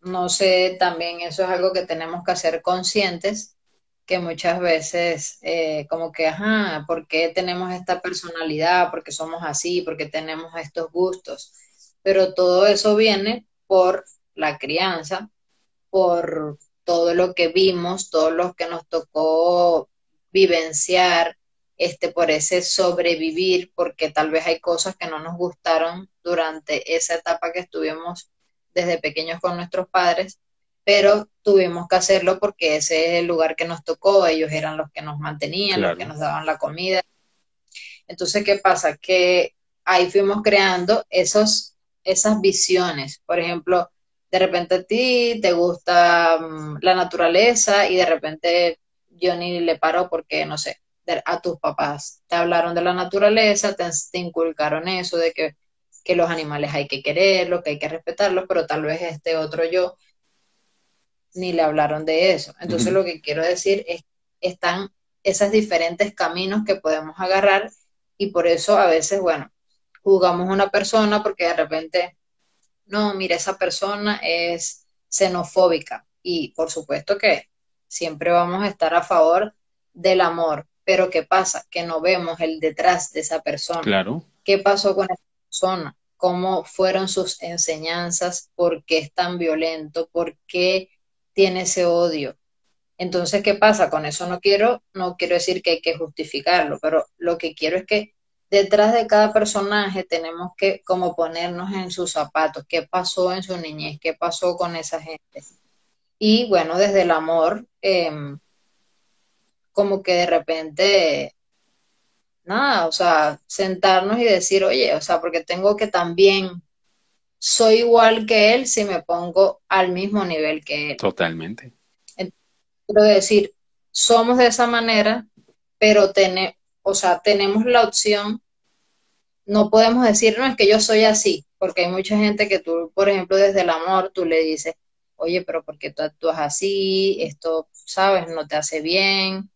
no sé, también eso es algo que tenemos que hacer conscientes, que muchas veces eh, como que, ajá, ¿por qué tenemos esta personalidad? ¿Por qué somos así? ¿Por qué tenemos estos gustos? Pero todo eso viene por la crianza, por todo lo que vimos, todo lo que nos tocó vivenciar, este, por ese sobrevivir, porque tal vez hay cosas que no nos gustaron durante esa etapa que estuvimos desde pequeños con nuestros padres, pero tuvimos que hacerlo porque ese es el lugar que nos tocó, ellos eran los que nos mantenían, los que nos daban la comida. Entonces, ¿qué pasa? Que ahí fuimos creando esos esas visiones. Por ejemplo, de repente a ti te gusta mm, la naturaleza y de repente yo ni le paro porque, no sé, a tus papás te hablaron de la naturaleza, te, inculcaron eso de que, que, los animales hay que quererlos, que hay que respetarlos, pero tal vez este otro yo ni le hablaron de eso. Entonces lo que quiero decir es están esos diferentes caminos que podemos agarrar y por eso a veces, bueno, jugamos una persona porque de repente, no, mira, esa persona es xenofóbica y por supuesto que siempre vamos a estar a favor del amor, pero ¿qué pasa? Que no vemos el detrás de esa persona. Claro. ¿Qué pasó con esa persona? ¿Cómo fueron sus enseñanzas? ¿Por qué es tan violento? ¿Por qué tiene ese odio? Entonces, ¿qué pasa? Con eso no quiero, no quiero decir que hay que justificarlo, pero lo que quiero es que detrás de cada personaje tenemos que como ponernos en sus zapatos, qué pasó en su niñez, qué pasó con esa gente. Y bueno, desde el amor, em, como que de repente, nada, o sea, sentarnos y decir, oye, o sea, porque tengo que también, soy igual que él si me pongo al mismo nivel que él. Totalmente. quiero decir, somos de esa manera, pero tenemos, o sea, tenemos la opción, no podemos decir, no, es que yo soy así, porque hay mucha gente que tú, por ejemplo, desde el amor, tú le dices, oye, pero ¿por qué tú actúas así? Esto, sabes, no te hace bien.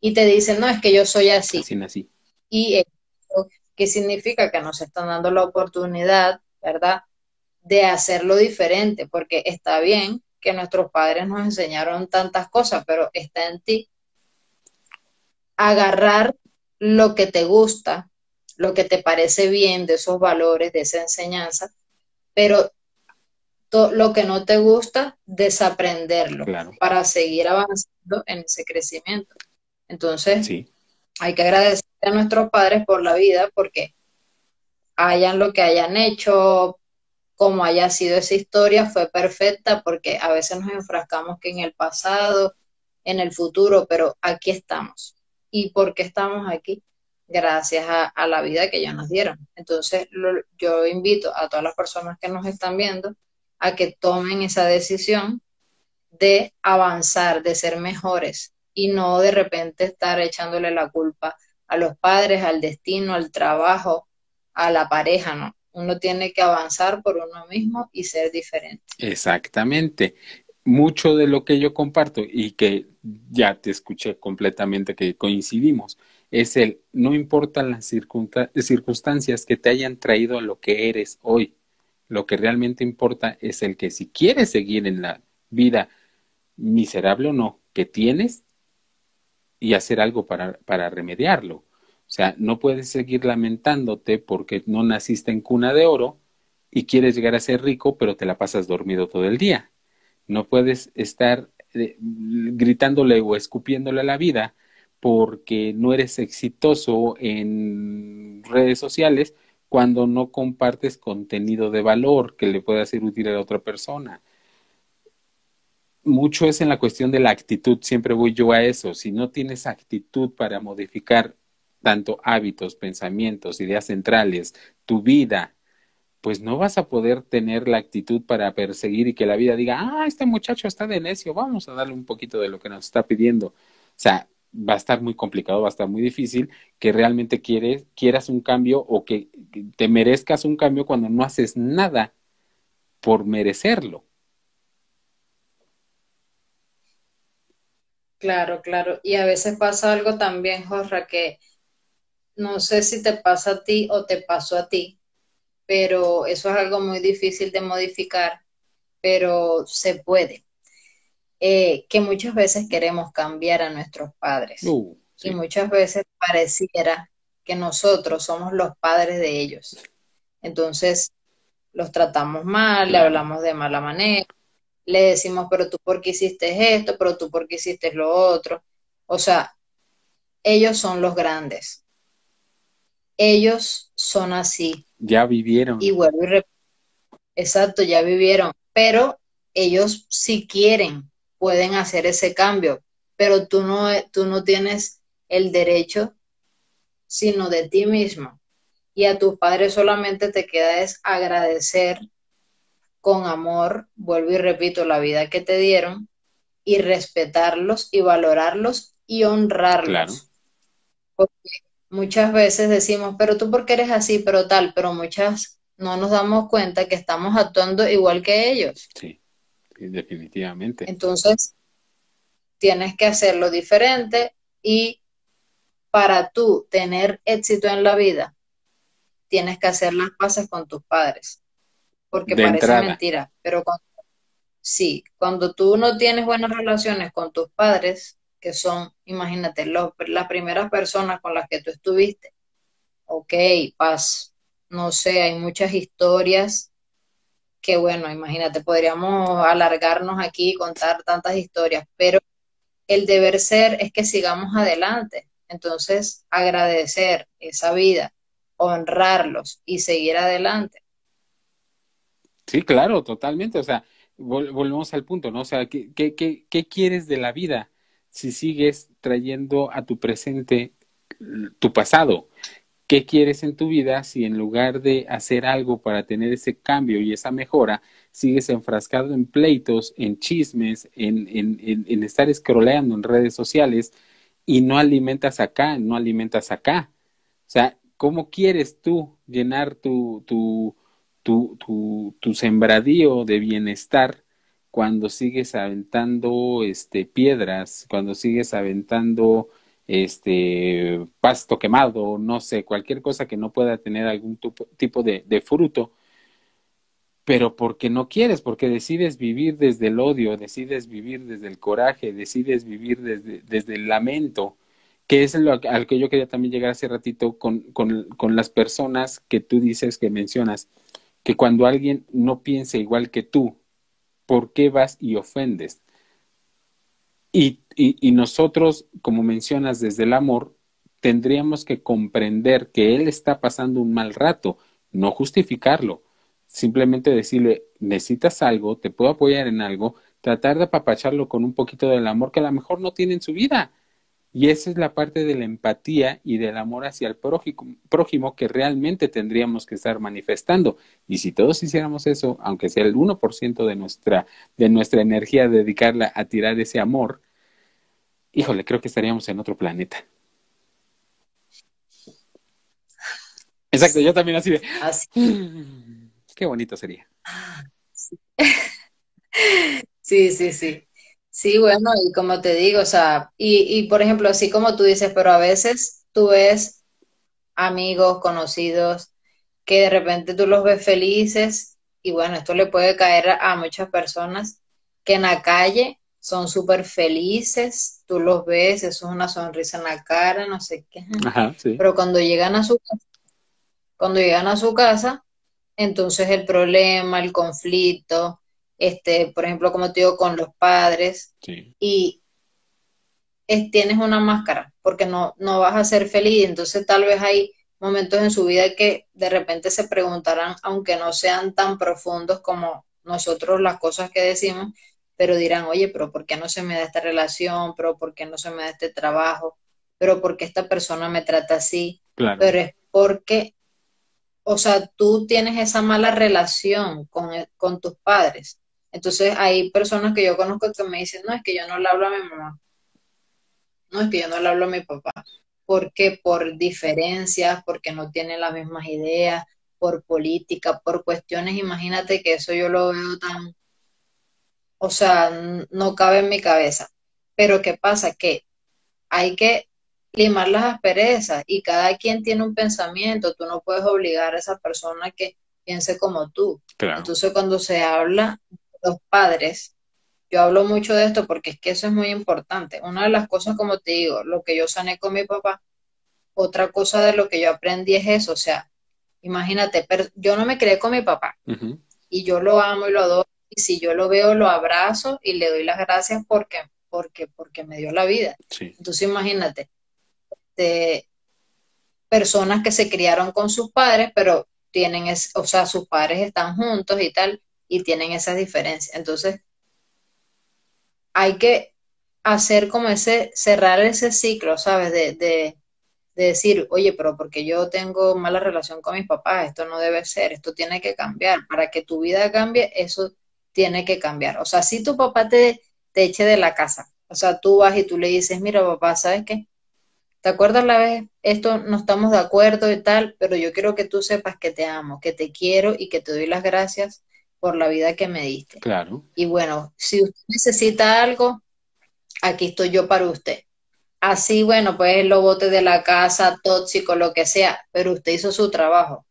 Y te dicen, no, es que yo soy así. Así nací. Y eso, ¿qué significa? Que nos están dando la oportunidad, ¿verdad? De hacerlo diferente, porque está bien que nuestros padres nos enseñaron tantas cosas, pero está en ti agarrar lo que te gusta, lo que te parece bien de esos valores, de esa enseñanza, pero lo que no te gusta, desaprenderlo para seguir avanzando en ese crecimiento. Entonces, hay que agradecer a nuestros padres por la vida porque hayan lo que hayan hecho, como haya sido esa historia, fue perfecta porque a veces nos enfrascamos que en el pasado, en el futuro, pero aquí estamos. ¿Y por qué estamos aquí? Gracias a, la vida que ellos nos dieron. Entonces, yo invito a todas las personas que nos están viendo a que tomen esa decisión de avanzar, de ser mejores y no de repente estar echándole la culpa a los padres, al destino, al trabajo, a la pareja, ¿no? Uno tiene que avanzar por uno mismo y ser diferente. Exactamente. Mucho de lo que yo comparto y que ya te escuché completamente que coincidimos es el no importan las circunstancias que te hayan traído a lo que eres hoy lo que realmente importa es el que si quieres seguir en la vida miserable o no que tienes y hacer algo para, para remediarlo. O sea, no puedes seguir lamentándote porque no naciste en cuna de oro y quieres llegar a ser rico, pero te la pasas dormido todo el día. No puedes estar eh, gritándole o escupiéndole a la vida porque no eres exitoso en redes sociales cuando no compartes contenido de valor que le pueda ser útil a la otra persona. Mucho es en la cuestión de la actitud, siempre voy yo a eso. Si no tienes actitud para modificar tanto hábitos, pensamientos, ideas centrales, tu vida, pues no vas a poder tener la actitud para perseguir y que la vida diga, ah, este muchacho está de necio, vamos a darle un poquito de lo que nos está pidiendo. O sea, va a estar muy complicado, va a estar muy difícil que realmente quieres, quieras un cambio o que te merezcas un cambio cuando no haces nada por merecerlo. Claro, claro. Y a veces pasa algo también, Jorra, que no sé si te pasa a ti o te pasó a ti, pero eso es algo muy difícil de modificar, pero se puede. Eh, que muchas veces queremos cambiar a nuestros padres. Uh, y muchas veces pareciera que nosotros somos los padres de ellos. Entonces, los tratamos mal, le hablamos de mala manera, le decimos, pero tú por qué hiciste esto, pero tú por qué hiciste lo otro. O sea, ellos son los grandes. Ellos son así. Ya vivieron. Y vuelvo y Exacto, ya vivieron. Pero ellos sí quieren pueden hacer ese cambio, pero tú no, tú no tienes el derecho sino de ti mismo. y a tus padres solamente te queda es agradecer con amor, vuelvo y repito, la vida que te dieron y respetarlos y valorarlos y honrarlos. Porque muchas veces decimos, pero tú por qué eres así, pero tal, pero muchas no nos damos cuenta que estamos actuando igual que ellos. Sí, definitivamente. Entonces, tienes que hacerlo diferente y para tú tener éxito en la vida, tienes que hacer las paces con tus padres. Porque parece mentira, pero cuando, sí, cuando tú no tienes buenas relaciones con tus padres, que son, imagínate, las primeras personas con las que tú estuviste, ok, paz, no sé, hay muchas historias que bueno, imagínate, podríamos alargarnos aquí y contar tantas historias, pero el deber ser es que sigamos adelante. Entonces, agradecer esa vida, honrarlos y seguir adelante. Sí, claro, totalmente. O sea, volvemos al punto, ¿no? O sea, ¿qué, qué, qué, qué quieres de la vida si sigues trayendo a tu presente tu pasado? ¿Qué quieres en tu vida si en lugar de hacer algo para tener ese cambio y esa mejora, sigues enfrascado en pleitos, en chismes, en, en, estar escroleando en redes sociales y no alimentas acá, no alimentas acá? O sea, ¿cómo quieres tú llenar tu, tu sembradío de bienestar cuando sigues aventando este, piedras, cuando sigues aventando este pasto quemado, no sé, cualquier cosa que no pueda tener algún tipo de, fruto, pero porque no quieres, porque decides vivir desde el odio, decides vivir desde el coraje, decides vivir desde, desde el lamento, que es lo al que yo quería también llegar hace ratito con, con, con las personas que tú dices, que mencionas, que cuando alguien no piensa igual que tú, ¿por qué vas y ofendes? Y, nosotros, como mencionas, desde el amor, tendríamos que comprender que él está pasando un mal rato, no justificarlo, simplemente decirle, necesitas algo, te puedo apoyar en algo, tratar de apapacharlo con un poquito del amor que a lo mejor no tiene en su vida. Y esa es la parte de la empatía y del amor hacia el prójimo que realmente tendríamos que estar manifestando. Y si todos hiciéramos eso, aunque sea el 1% de nuestra, de nuestra energía dedicarla a tirar ese amor, híjole, creo que estaríamos en otro planeta. Exacto, yo también así de... Así. Qué bonito sería. *laughs* Sí, sí, sí. Sí, bueno, y como te digo, o sea, y, y por ejemplo, así como tú dices, pero a veces tú ves amigos, conocidos, que de repente tú los ves felices y bueno, esto le puede caer a muchas personas que en la calle son súper felices, tú los ves, eso es una sonrisa en la cara, no sé qué. Ajá, sí. Pero cuando llegan a su casa, cuando llegan a su casa, entonces el problema, el conflicto, este, por ejemplo, como te digo, con los padres, y tienes una máscara, porque no, no vas a ser feliz, entonces tal vez hay momentos en su vida que de repente se preguntarán, aunque no sean tan profundos como nosotros las cosas que decimos, pero dirán, oye, pero ¿por qué no se me da esta relación? ¿Pero por qué no se me da este trabajo? ¿Pero por qué esta persona me trata así? Pero es porque, o sea, tú tienes esa mala relación con, con tus padres. Entonces hay personas que yo conozco que me dicen, no, es que yo no le hablo a mi mamá. No, es que yo no le hablo a mi papá. porque Por diferencias, porque no tienen las mismas ideas, por política, por cuestiones, imagínate que eso yo lo veo tan, o sea, no cabe en mi cabeza. Pero ¿qué pasa? Que hay que limar las asperezas y cada quien tiene un pensamiento, tú no puedes obligar a esa persona que piense como tú. Entonces cuando se habla los padres, yo hablo mucho de esto porque es que eso es muy importante. Una de las cosas, como te digo, lo que yo sané con mi papá, otra cosa de lo que yo aprendí es eso, o sea, imagínate, pero yo no me crié con mi papá y yo lo amo y lo adoro y si yo lo veo lo abrazo y le doy las gracias porque porque porque me dio la vida. Entonces imagínate, de personas que se criaron con sus padres, pero tienen, es, o sea, sus padres están juntos y tal, y tienen esas diferencias. Entonces, hay que hacer como ese, cerrar ese ciclo, ¿sabes? De, de decir, oye, pero porque yo tengo mala relación con mis papás, esto no debe ser, esto tiene que cambiar. Para que tu vida cambie, eso tiene que cambiar. O sea, si tu papá te, te eche de la casa, o sea, tú vas y tú le dices, mira, papá, ¿sabes qué? ¿Te acuerdas la vez? Esto no estamos de acuerdo y tal, pero yo quiero que tú sepas que te amo, que te quiero y que te doy las gracias por la vida que me diste. Claro. Y bueno, si usted necesita algo, aquí estoy yo para usted. Así, bueno, pues lo bote de la casa, tóxico, lo que sea, pero usted hizo su trabajo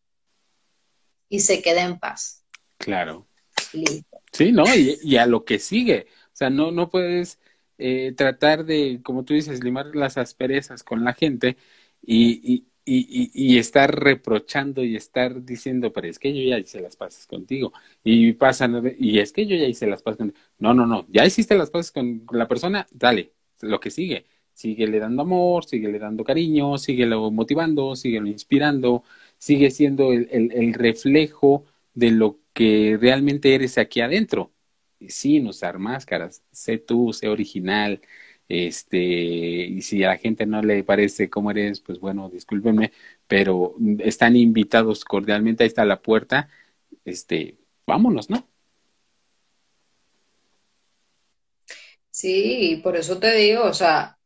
y se queda en paz. Claro. Listo. Sí, ¿no? Y, a lo que sigue. O sea, no, no puedes eh, tratar de, como tú dices, limar las asperezas con la gente y, y, y, y, estar reprochando y estar diciendo, pero es que yo ya hice las paces contigo. Y pasan, y es que yo ya hice las paces contigo. No, no, no, ya hiciste las paces con la persona, dale, lo que sigue síguele dando amor, síguele dando cariño, síguelo motivando, síguelo inspirando, sigue siendo el, reflejo de lo que realmente eres aquí adentro. Sin usar máscaras, sé tú, sé original, este, y si a la gente no le parece cómo eres, pues bueno, discúlpenme, pero están invitados cordialmente, ahí está la puerta, este, vámonos, ¿no? Sí, por eso te digo, o sea,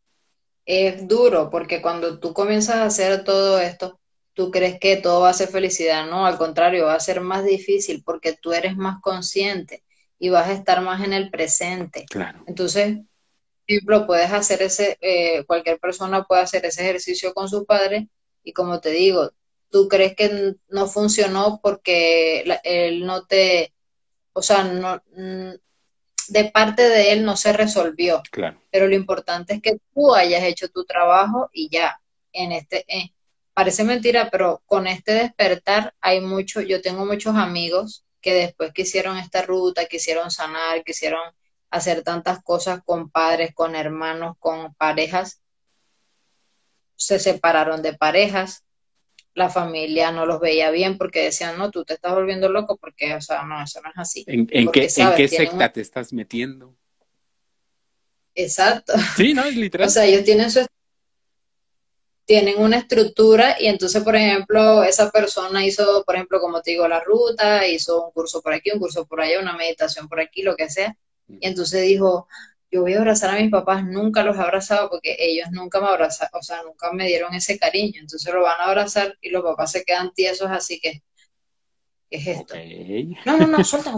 es duro porque cuando tú comienzas a hacer todo esto, tú crees que todo va a ser felicidad, no, al contrario, va a ser más difícil porque tú eres más consciente y vas a estar más en el presente. Claro. Entonces, ejemplo, puedes hacer ese, eh, cualquier persona puede hacer ese ejercicio con su padre y como te digo, tú crees que no funcionó porque él no te, o sea, no, de parte de él no se resolvió. Claro. Pero lo importante es que tú hayas hecho tu trabajo y ya, en este, eh, parece mentira, pero con este despertar hay mucho, yo tengo muchos amigos que después que hicieron esta ruta, quisieron sanar, quisieron hacer tantas cosas con padres, con hermanos, con parejas, se separaron de parejas, la familia no los veía bien porque decían, no, tú te estás volviendo loco porque, o sea, no, eso no es así. ¿En, qué, ¿en qué secta te estás metiendo? Exacto. Sí, no, es literal. *laughs* O sea, ellos tienen su tienen una estructura y entonces, por ejemplo, esa persona hizo, por ejemplo, como te digo, la ruta, hizo un curso por aquí, un curso por allá, una meditación por aquí, lo que sea. Y entonces dijo, yo voy a abrazar a mis papás, nunca los he abrazado porque ellos nunca me abrazaron, o sea, nunca me dieron ese cariño, entonces lo van a abrazar y los papás se quedan tiesos, así que, ¿qué es esto? No, no, no, suelta,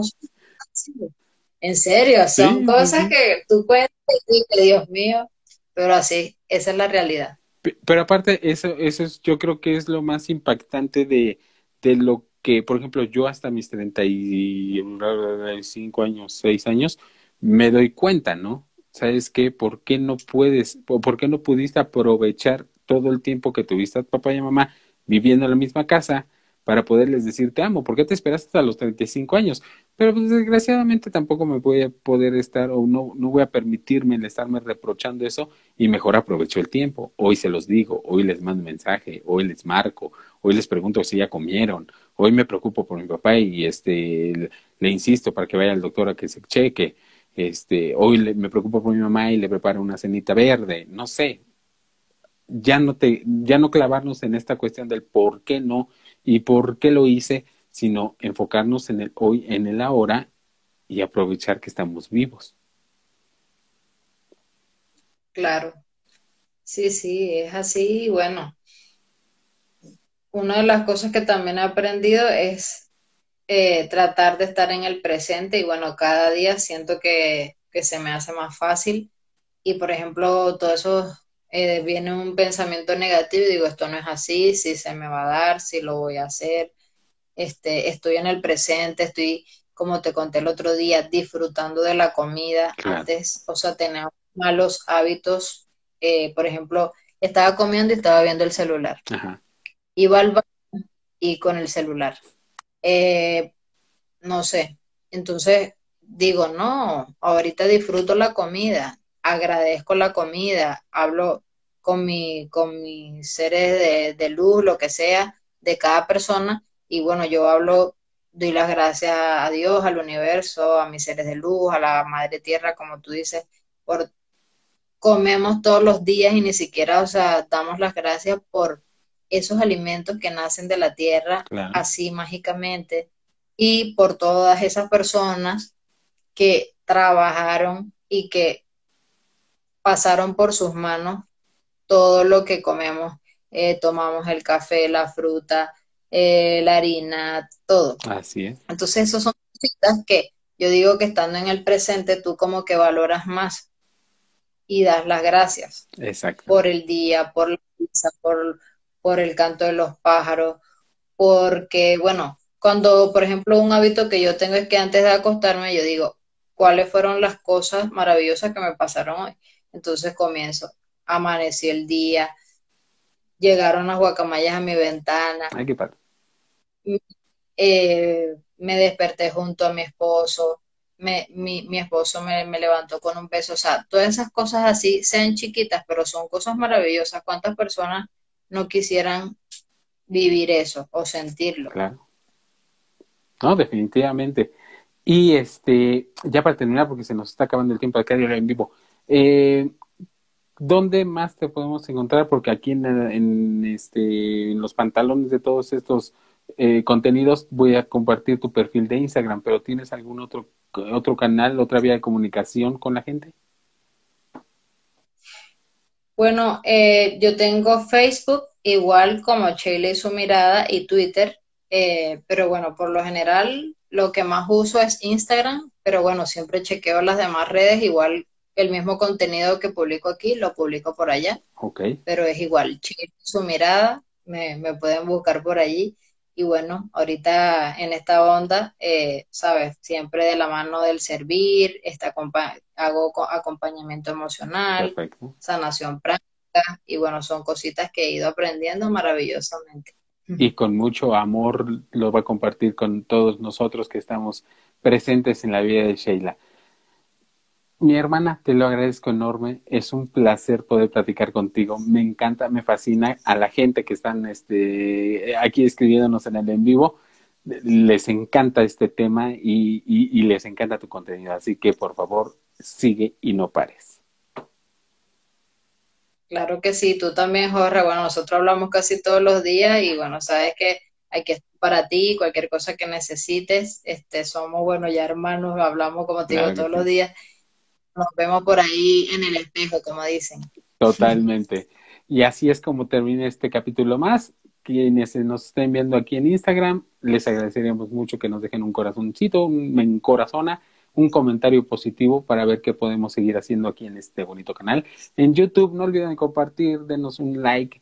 En serio, son cosas que tú cuentas y que Dios mío, pero así, esa es la realidad. Pero aparte, eso, eso es, yo creo que es lo más impactante de, de lo que, por ejemplo, yo hasta mis 35 años, 6 años, me doy cuenta, ¿no? ¿sabes qué? ¿Por qué no puedes, por qué no pudiste aprovechar todo el tiempo que tuviste a papá y mamá viviendo en la misma casa para poderles decir te amo? ¿Por qué te esperaste hasta los 35 años? Pero pues, desgraciadamente tampoco me voy a poder estar o no, no voy a permitirme el estarme reprochando eso y mejor aprovecho el tiempo. Hoy se los digo, hoy les mando mensaje, hoy les marco, hoy les pregunto si ya comieron, hoy me preocupo por mi papá y este le insisto para que vaya al doctor a que se cheque este, hoy me preocupo por mi mamá y le preparo una cenita verde, no sé. Ya no te, ya no clavarnos en esta cuestión del por qué no y por qué lo hice, sino enfocarnos en el hoy, en el ahora y aprovechar que estamos vivos. Claro. Sí, sí, es así. Bueno, una de las cosas que también he aprendido es eh, tratar de estar en el presente y bueno, cada día siento que, se me hace más fácil. Y por ejemplo, todo eso eh, viene un pensamiento negativo y digo, esto no es así, si se me va a dar, si lo voy a hacer, este, estoy en el presente, estoy, como te conté el otro día, disfrutando de la comida antes, o sea, tener malos hábitos, eh, por ejemplo, estaba comiendo y estaba viendo el celular. Iba al baño y con el celular eh, no sé. Entonces digo, no, ahorita disfruto la comida, agradezco la comida, hablo con, mi, con mis seres de, luz, lo que sea, de cada persona, y bueno, yo hablo, doy las gracias a Dios, al universo, a mis seres de luz, a la Madre Tierra, como tú dices, por comemos todos los días y ni siquiera, o sea, damos las gracias por esos alimentos que nacen de la tierra así mágicamente y por todas esas personas que trabajaron y que pasaron por sus manos todo lo que comemos, eh, tomamos el café, la fruta, eh, la harina, todo. Así es. Entonces, esas son cositas que yo digo que estando en el presente, tú como que valoras más y das las gracias. Exacto. Por el día, por la pizza, por, por el canto de los pájaros, porque, bueno, cuando, por ejemplo, un hábito que yo tengo es que antes de acostarme, yo digo, ¿cuáles fueron las cosas maravillosas que me pasaron hoy? Entonces comienzo, amaneció el día, llegaron las guacamayas a mi ventana. Ay, qué padre. Eh, me desperté junto a mi esposo, me, mi, mi, esposo me, me, levantó con un beso, o sea, todas esas cosas así, sean chiquitas, pero son cosas maravillosas. ¿Cuántas personas no quisieran vivir eso o sentirlo? Claro. No, definitivamente. Y este, ya para terminar, porque se nos está acabando el tiempo acá en vivo, eh, ¿dónde más te podemos encontrar? Porque aquí en, este, en los pantalones de todos estos eh, contenidos voy a compartir tu perfil de Instagram, pero ¿tienes algún otro, otro canal, otra vía de comunicación con la gente? Bueno, eh, yo tengo Facebook, igual como Chile y su mirada, y Twitter, eh, pero bueno, por lo general lo que más uso es Instagram, pero bueno, siempre chequeo las demás redes, igual el mismo contenido que publico aquí, lo publico por allá. Ok. Pero es igual, Chile y su mirada, me, me pueden buscar por allí. Y bueno, ahorita en esta onda, eh, sabes, siempre de la mano del servir, esta hago acompañamiento emocional, sanación práctica, y bueno, son cositas que he ido aprendiendo maravillosamente. Y con mucho amor lo va a compartir con todos nosotros que estamos presentes en la vida de Sheila. Mi hermana, te lo agradezco enorme. Es un placer poder platicar contigo. Me encanta, me fascina a la gente que están este, aquí escribiéndonos en el en vivo. Les encanta este tema y, y, les encanta tu contenido. Así que por favor, sigue y no pares. Claro que sí, tú también, Jorge. Bueno, nosotros hablamos casi todos los días y bueno, sabes que hay que estar para ti, cualquier cosa que necesites. Este, somos, bueno, ya hermanos, hablamos como te digo todos los días nos vemos por ahí en el espejo, como dicen. Totalmente. Y así es como termina este capítulo más. Quienes nos estén viendo aquí en Instagram, les agradeceríamos mucho que nos dejen un corazoncito, un encorazona, un comentario positivo para ver qué podemos seguir haciendo aquí en este bonito canal. En YouTube, no olviden compartir, denos un like,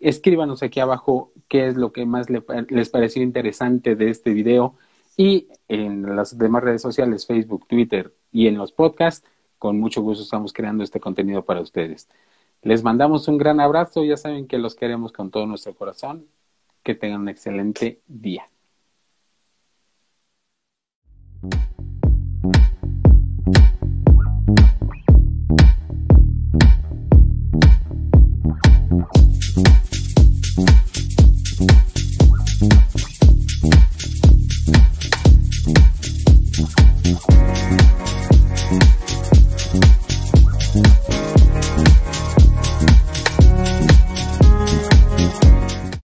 escríbanos aquí abajo qué es lo que más les pareció interesante de este video. Y en las demás redes sociales, Facebook, Twitter y en los podcasts, con mucho gusto estamos creando este contenido para ustedes. Les mandamos un gran abrazo, ya saben que los queremos con todo nuestro corazón. Que tengan un excelente día.